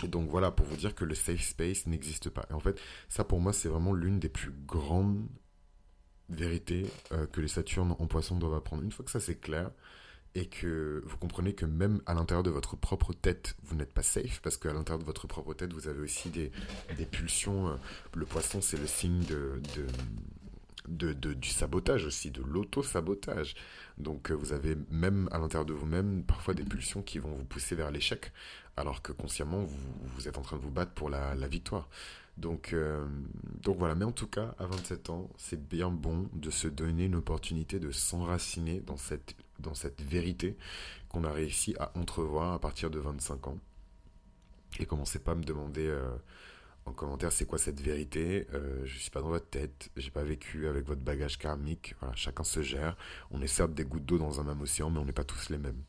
Donc voilà, pour vous dire que le safe space n'existe pas. Et en fait, ça pour moi, c'est vraiment l'une des plus grandes vérités euh, que les Saturnes en poisson doivent apprendre. Une fois que ça c'est clair, et que vous comprenez que même à l'intérieur de votre propre tête, vous n'êtes pas safe, parce qu'à l'intérieur de votre propre tête, vous avez aussi des, pulsions. Euh, le poisson, c'est le signe de, du sabotage aussi, de l'auto-sabotage. Donc euh, vous avez même à l'intérieur de vous-même parfois des pulsions qui vont vous pousser vers l'échec, alors que consciemment, vous, êtes en train de vous battre pour la, la victoire. Donc, euh, donc voilà, mais en tout cas, à 27 ans, c'est bien bon de se donner une opportunité de s'enraciner dans cette dans cette vérité qu'on a réussi à entrevoir à partir de 25 ans. Et commencez pas à me demander euh, en commentaire c'est quoi cette vérité? Euh, je suis pas dans votre tête, j'ai pas vécu avec votre bagage karmique. Voilà, chacun se gère. On est certes des gouttes d'eau dans un même océan, mais on n'est pas tous les mêmes.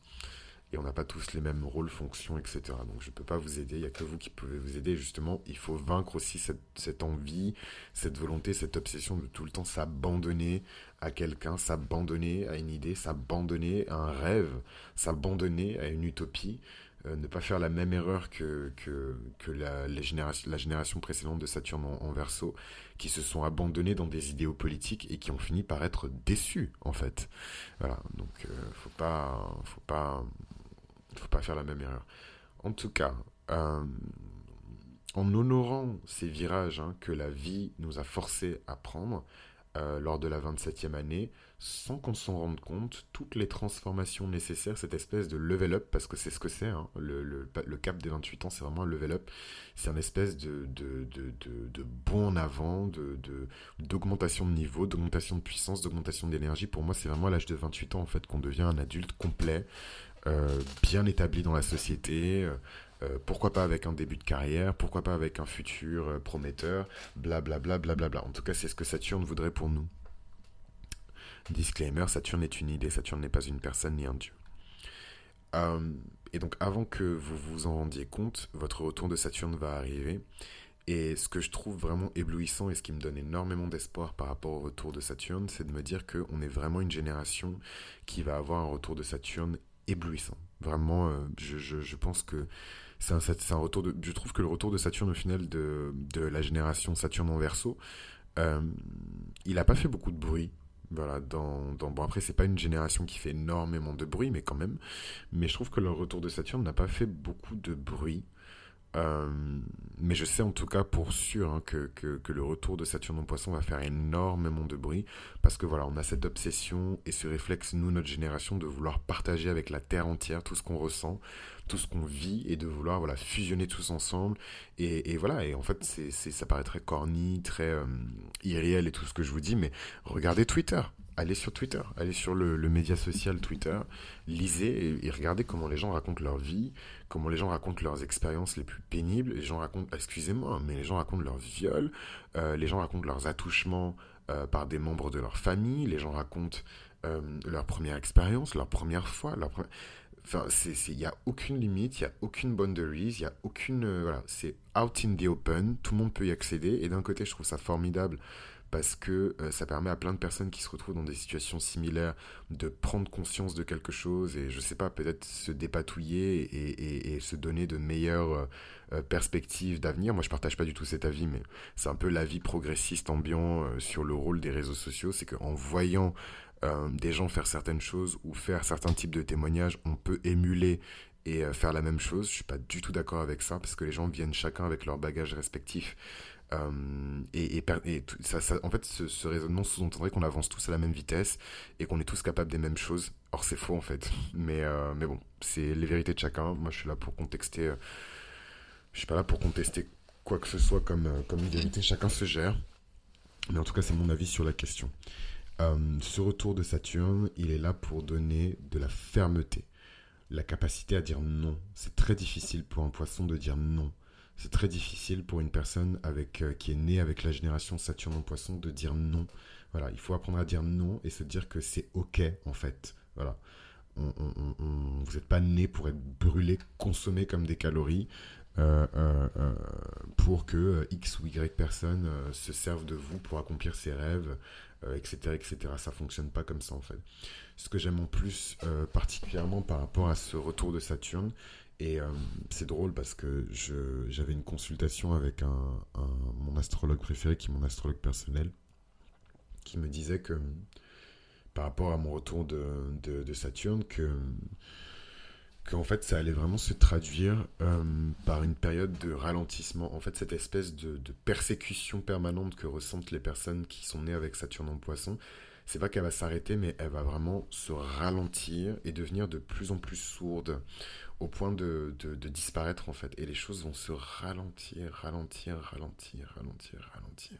Et on n'a pas tous les mêmes rôles, fonctions, etc. Donc je ne peux pas vous aider, il n'y a que vous qui pouvez vous aider. Justement, il faut vaincre aussi cette, cette envie, cette volonté, cette obsession de tout le temps s'abandonner à quelqu'un, s'abandonner à une idée, s'abandonner à un rêve, s'abandonner à une utopie, euh, ne pas faire la même erreur que, que, que la, les générations, la génération précédente de Saturne en, verso, qui se sont abandonnés dans des idéaux politiques et qui ont fini par être déçus, en fait. Voilà, donc euh, faut pas, faut pas, faut pas faire la même erreur. En tout cas, euh, en honorant ces virages hein, que la vie nous a forcés à prendre, euh, lors de la 27e année, sans qu'on s'en rende compte, toutes les transformations nécessaires, cette espèce de level up, parce que c'est ce que c'est, hein, le, cap des 28 ans, c'est vraiment un level up, c'est un espèce de, bond en avant, d'augmentation de, niveau, d'augmentation de puissance, d'augmentation d'énergie. Pour moi, c'est vraiment à l'âge de 28 ans, en fait, qu'on devient un adulte complet, bien établi dans la société. pourquoi pas avec un début de carrière, pourquoi pas avec un futur prometteur, blablabla, blablabla. En tout cas, c'est ce que Saturne voudrait pour nous. Disclaimer, Saturne est une idée, Saturne n'est pas une personne ni un dieu. et donc avant que vous vous en rendiez compte, votre retour de Saturne va arriver. Et ce que je trouve vraiment éblouissant et ce qui me donne énormément d'espoir par rapport au retour de Saturne, c'est de me dire qu'on est vraiment une génération qui va avoir un retour de Saturne éblouissant. Vraiment, euh, je, pense que c'est un, un, retour de. Je trouve que le retour de Saturne au final de, la génération Saturne en verso, euh, il n'a pas fait beaucoup de bruit. Voilà, dans, dans, bon après c'est pas une génération qui fait énormément de bruit, mais quand même. Mais je trouve que le retour de Saturne n'a pas fait beaucoup de bruit. Euh, mais je sais en tout cas pour sûr hein, que, que, le retour de Saturne en poisson va faire énormément de bruit parce que voilà, on a cette obsession et ce réflexe, nous, notre génération, de vouloir partager avec la Terre entière tout ce qu'on ressent, tout ce qu'on vit et de vouloir voilà, fusionner tous ensemble. Et, voilà, et en fait, c'est, ça paraît très corny, très euh, irréel et tout ce que je vous dis, mais regardez Twitter allez sur Twitter, allez sur le, média social Twitter, lisez et, regardez comment les gens racontent leur vie, comment les gens racontent leurs expériences les plus pénibles, les gens racontent, excusez-moi, mais les gens racontent leurs viols, euh, les gens racontent leurs attouchements euh, par des membres de leur famille, les gens racontent euh, leur première expérience, leur première fois, Enfin, il n'y a aucune limite, il n'y a aucune boundaries, il n'y a aucune... voilà, c'est out in the open, tout le monde peut y accéder, et d'un côté, je trouve ça formidable parce que euh, ça permet à plein de personnes qui se retrouvent dans des situations similaires de prendre conscience de quelque chose et je sais pas, peut-être se dépatouiller et, se donner de meilleures euh, euh, perspectives d'avenir. Moi, je partage pas du tout cet avis, mais c'est un peu l'avis progressiste ambiant sur le rôle des réseaux sociaux. C'est qu'en voyant des gens faire certaines choses ou faire certains types de témoignages, on peut émuler et faire la même chose. Je suis pas du tout d'accord avec ça parce que les gens viennent chacun avec leur bagage respectif euh, et, en fait, ce, raisonnement sous-entendrait qu'on avance tous à la même vitesse et qu'on est tous capables des mêmes choses. Or, c'est faux en fait. Mais, euh, mais bon, c'est les vérités de chacun. Moi, je suis là pour contexter. Euh, je suis pas là pour contester quoi que ce soit comme, comme une vérité. Chacun se gère. Mais en tout cas, c'est mon avis sur la question. ce retour de Saturne, il est là pour donner de la fermeté, la capacité à dire non. C'est très difficile pour un poisson de dire non c'est très difficile pour une personne avec, euh, qui est née avec la génération Saturne en poisson de dire non. Voilà, il faut apprendre à dire non et se dire que c'est ok en fait. Voilà. vous n'êtes pas né pour être brûlé, consommé comme des calories euh, euh, pour que X ou Y personne se serve de vous pour accomplir ses rêves, etc., etc. Ça fonctionne pas comme ça en fait. Ce que j'aime en plus particulièrement par rapport à ce retour de Saturne, et euh, c'est drôle parce que j'avais une consultation avec un, mon astrologue préféré, qui est mon astrologue personnel, qui me disait que par rapport à mon retour de, de, Saturne, que qu'en fait ça allait vraiment se traduire euh, par une période de ralentissement. En fait, cette espèce de, de, persécution permanente que ressentent les personnes qui sont nées avec Saturne en poisson, c'est pas qu'elle va s'arrêter, mais elle va vraiment se ralentir et devenir de plus en plus sourde au point de, disparaître en fait. Et les choses vont se ralentir, ralentir, ralentir, ralentir, ralentir.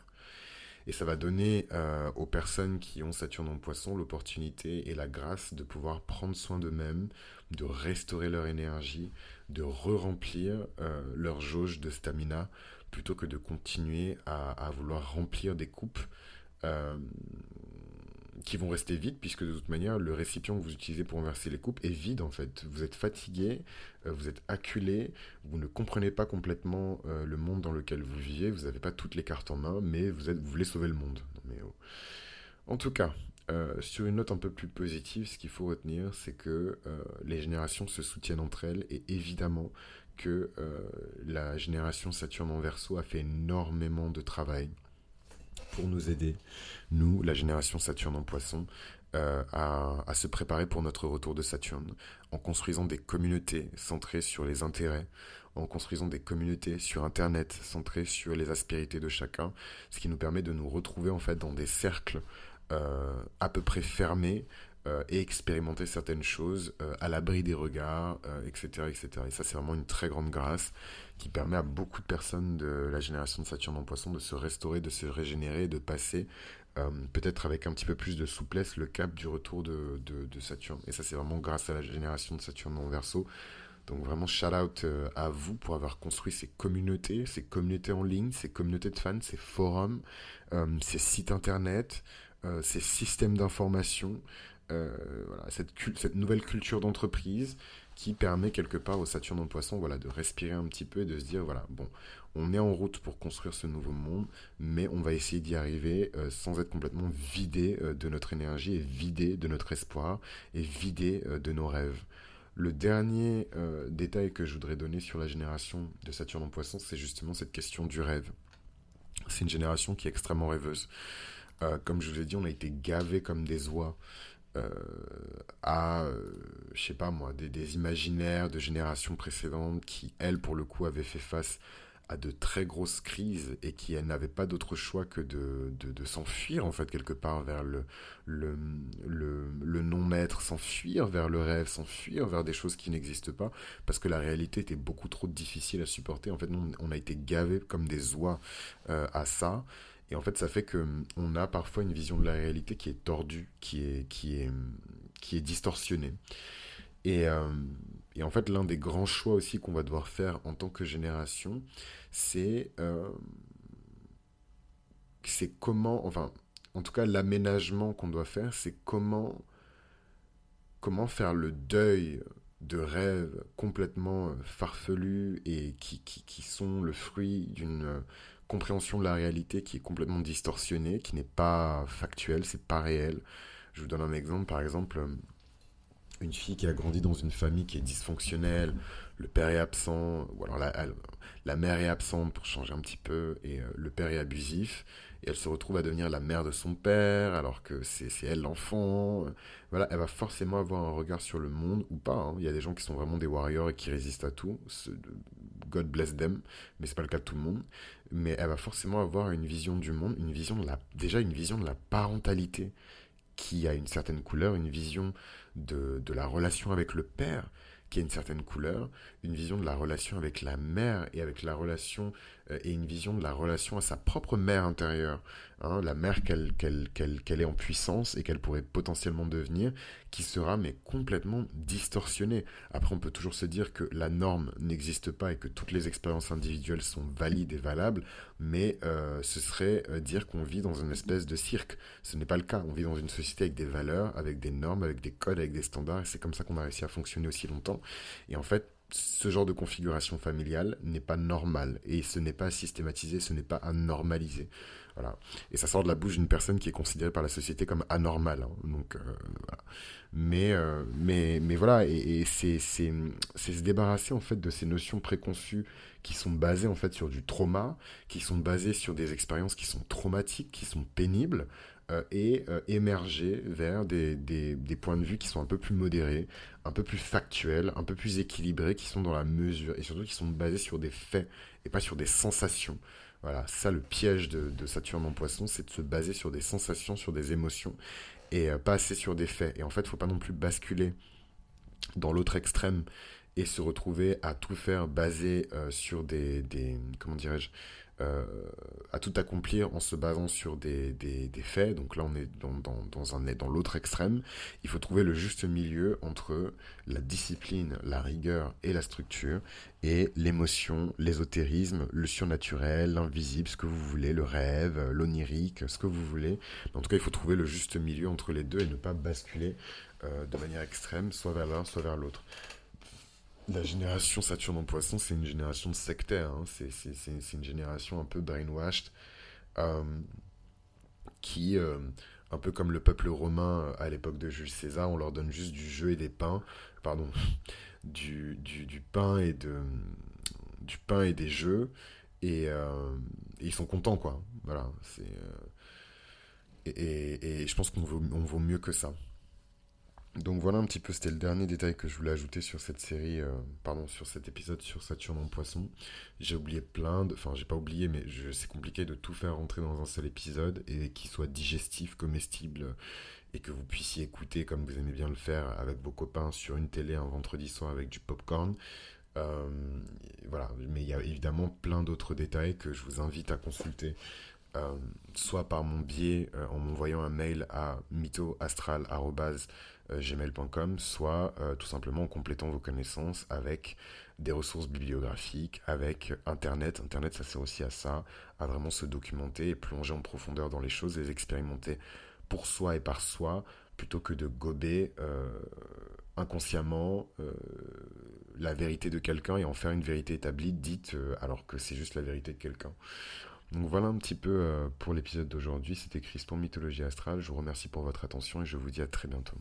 Et ça va donner euh, aux personnes qui ont Saturne en poisson l'opportunité et la grâce de pouvoir prendre soin d'eux-mêmes, de restaurer leur énergie, de re-remplir euh, leur jauge de stamina, plutôt que de continuer à, vouloir remplir des coupes euh, qui vont rester vides, puisque de toute manière, le récipient que vous utilisez pour verser les coupes est vide en fait. Vous êtes fatigué, euh, vous êtes acculé, vous ne comprenez pas complètement euh, le monde dans lequel vous vivez, vous n'avez pas toutes les cartes en main, mais vous, êtes, vous voulez sauver le monde. oh. En tout cas, euh, sur une note un peu plus positive, ce qu'il faut retenir, c'est que les générations se soutiennent entre elles et évidemment que la génération Saturne en verso a fait énormément de travail pour nous aider, nous, la génération Saturne en poisson, euh, à, se préparer pour notre retour de Saturne, en construisant des communautés centrées sur les intérêts, en construisant des communautés sur Internet centrées sur les aspérités de chacun, ce qui nous permet de nous retrouver en fait dans des cercles euh, à peu près fermés, et expérimenter certaines choses à l'abri des regards, etc., etc. Et ça, c'est vraiment une très grande grâce qui permet à beaucoup de personnes de la génération de Saturne en poisson de se restaurer, de se régénérer, de passer peut-être avec un petit peu plus de souplesse le cap du retour de, de Saturne. Et ça, c'est vraiment grâce à la génération de Saturne en verso donc vraiment shout out euh, à vous pour avoir construit ces communautés, ces communautés en ligne, ces communautés de fans, ces forums, euh, ces sites internet, euh, ces systèmes d'information, voilà, cette, nouvelle culture d'entreprise qui permet quelque part au Saturne en poisson voilà, de respirer un petit peu et de se dire voilà, bon, on est en route pour construire ce nouveau monde, mais on va essayer d'y arriver sans être complètement vidé de notre énergie et vidé de notre espoir et vidé de nos rêves. Le dernier euh, détail que je voudrais donner sur la génération de Saturne en poisson, c'est justement cette question du rêve. C'est une génération qui est extrêmement rêveuse. Euh, comme je vous ai dit, on a été gavé comme des oies euh, à, je sais pas moi, des, imaginaires de générations précédentes qui, elles, pour le coup, avaient fait face à de très grosses crises et qui n'avait pas d'autre choix que de, s'enfuir en fait quelque part vers le, le, le, non-maître, s'enfuir vers le rêve, s'enfuir vers des choses qui n'existent pas parce que la réalité était beaucoup trop difficile à supporter. En fait, on a été gavés comme des oies euh, à ça. Et en fait, ça fait que on a parfois une vision de la réalité qui est tordue, qui est, qui est, qui est distorsionnée. Et, euh, et en fait, l'un des grands choix aussi qu'on va devoir faire en tant que génération, c'est comment, enfin, en tout cas, l'aménagement qu'on doit faire, c'est comment, comment faire le deuil de rêves complètement euh, farfelus et qui, qui, qui sont le fruit d'une compréhension de la réalité qui est complètement distorsionnée, qui n'est pas factuelle, c'est pas réel. Je vous donne un exemple, par exemple, une fille qui a grandi dans une famille qui est dysfonctionnelle, le père est absent, ou alors la, mère est absente pour changer un petit peu, et euh, le père est abusif, et elle se retrouve à devenir la mère de son père, alors que c'est elle l'enfant. Voilà, elle va forcément avoir un regard sur le monde, ou pas. Hein. Il y a des gens qui sont vraiment des warriors et qui résistent à tout. God bless them, mais c'est pas le cas de tout le monde. Mais elle va forcément avoir une vision du monde, une vision de la, déjà une vision de la parentalité qui a une certaine couleur, une vision de, de la relation avec le père qui a une certaine couleur, une vision de la relation avec la mère et avec la relation et une vision de la relation à sa propre mère intérieure, hein, la mère qu'elle qu'elle est en puissance et qu'elle pourrait potentiellement devenir, qui sera mais complètement distorsionnée. Après, on peut toujours se dire que la norme n'existe pas et que toutes les expériences individuelles sont valides et valables, mais euh, ce serait euh, dire qu'on vit dans une espèce de cirque. Ce n'est pas le cas. On vit dans une société avec des valeurs, avec des normes, avec des codes, avec des standards, et c'est comme ça qu'on a réussi à fonctionner aussi longtemps. Et en fait, ce genre de configuration familiale n'est pas normal et ce n'est pas systématisé, ce n'est pas anormalisé. Voilà. Et ça sort de la bouche d'une personne qui est considérée par la société comme anormale. Hein. Donc, euh, mais, euh, mais, mais voilà, et, et c'est se débarrasser en fait de ces notions préconçues qui sont basées en fait sur du trauma, qui sont basées sur des expériences qui sont traumatiques, qui sont pénibles, euh, et euh, émerger vers des, points de vue qui sont un peu plus modérés, un peu plus factuels, un peu plus équilibrés, qui sont dans la mesure et surtout qui sont basés sur des faits et pas sur des sensations. Voilà, ça le piège de, de Saturne en poisson, c'est de se baser sur des sensations, sur des émotions et euh, pas assez sur des faits. Et en fait, il faut pas non plus basculer dans l'autre extrême et se retrouver à tout faire basé sur des comment dirais-je euh, à tout accomplir en se basant sur des, faits. Donc là, on est dans, un, l'autre extrême. Il faut trouver le juste milieu entre la discipline, la rigueur et la structure, et l'émotion, l'ésotérisme, le surnaturel, l'invisible, ce que vous voulez, le rêve, l'onirique, ce que vous voulez. En tout cas, il faut trouver le juste milieu entre les deux et ne pas basculer euh, de manière extrême, soit vers l'un, soit vers l'autre. La génération Saturne en poisson, c'est une génération de sectaires. Hein. C'est une génération un peu brainwashed euh, qui, euh, un peu comme le peuple romain euh, à l'époque de Jules César, on leur donne juste du jeu et des pains, pardon, du, du, pain et de, du pain et des jeux, et, ils sont contents, quoi. Voilà, c'est. Et, et, je pense qu'on vaut, on vaut mieux que ça. Donc voilà un petit peu, c'était le dernier détail que je voulais ajouter sur cette série, euh, pardon, sur cet épisode sur Saturne en poisson. J'ai oublié plein de, enfin j'ai pas oublié, mais c'est compliqué de tout faire rentrer dans un seul épisode et qui soit digestif, comestible et que vous puissiez écouter comme vous aimez bien le faire avec vos copains sur une télé un vendredi soir avec du popcorn. Euh, voilà, mais il y a évidemment plein d'autres détails que je vous invite à consulter, euh, soit par mon biais euh, en m'envoyant un mail à mythoastral.gmail.com, soit tout simplement en complétant vos connaissances avec des ressources bibliographiques, avec Internet. Internet, ça sert aussi à ça, à vraiment se documenter et plonger en profondeur dans les choses, les expérimenter pour soi et par soi, plutôt que de gober inconsciemment la vérité de quelqu'un et en faire une vérité établie, dite euh, alors que c'est juste la vérité de quelqu'un. Donc voilà un petit peu euh, pour l'épisode d'aujourd'hui. C'était Chris pour Mythologie Astrale. Je vous remercie pour votre attention et je vous dis à très bientôt.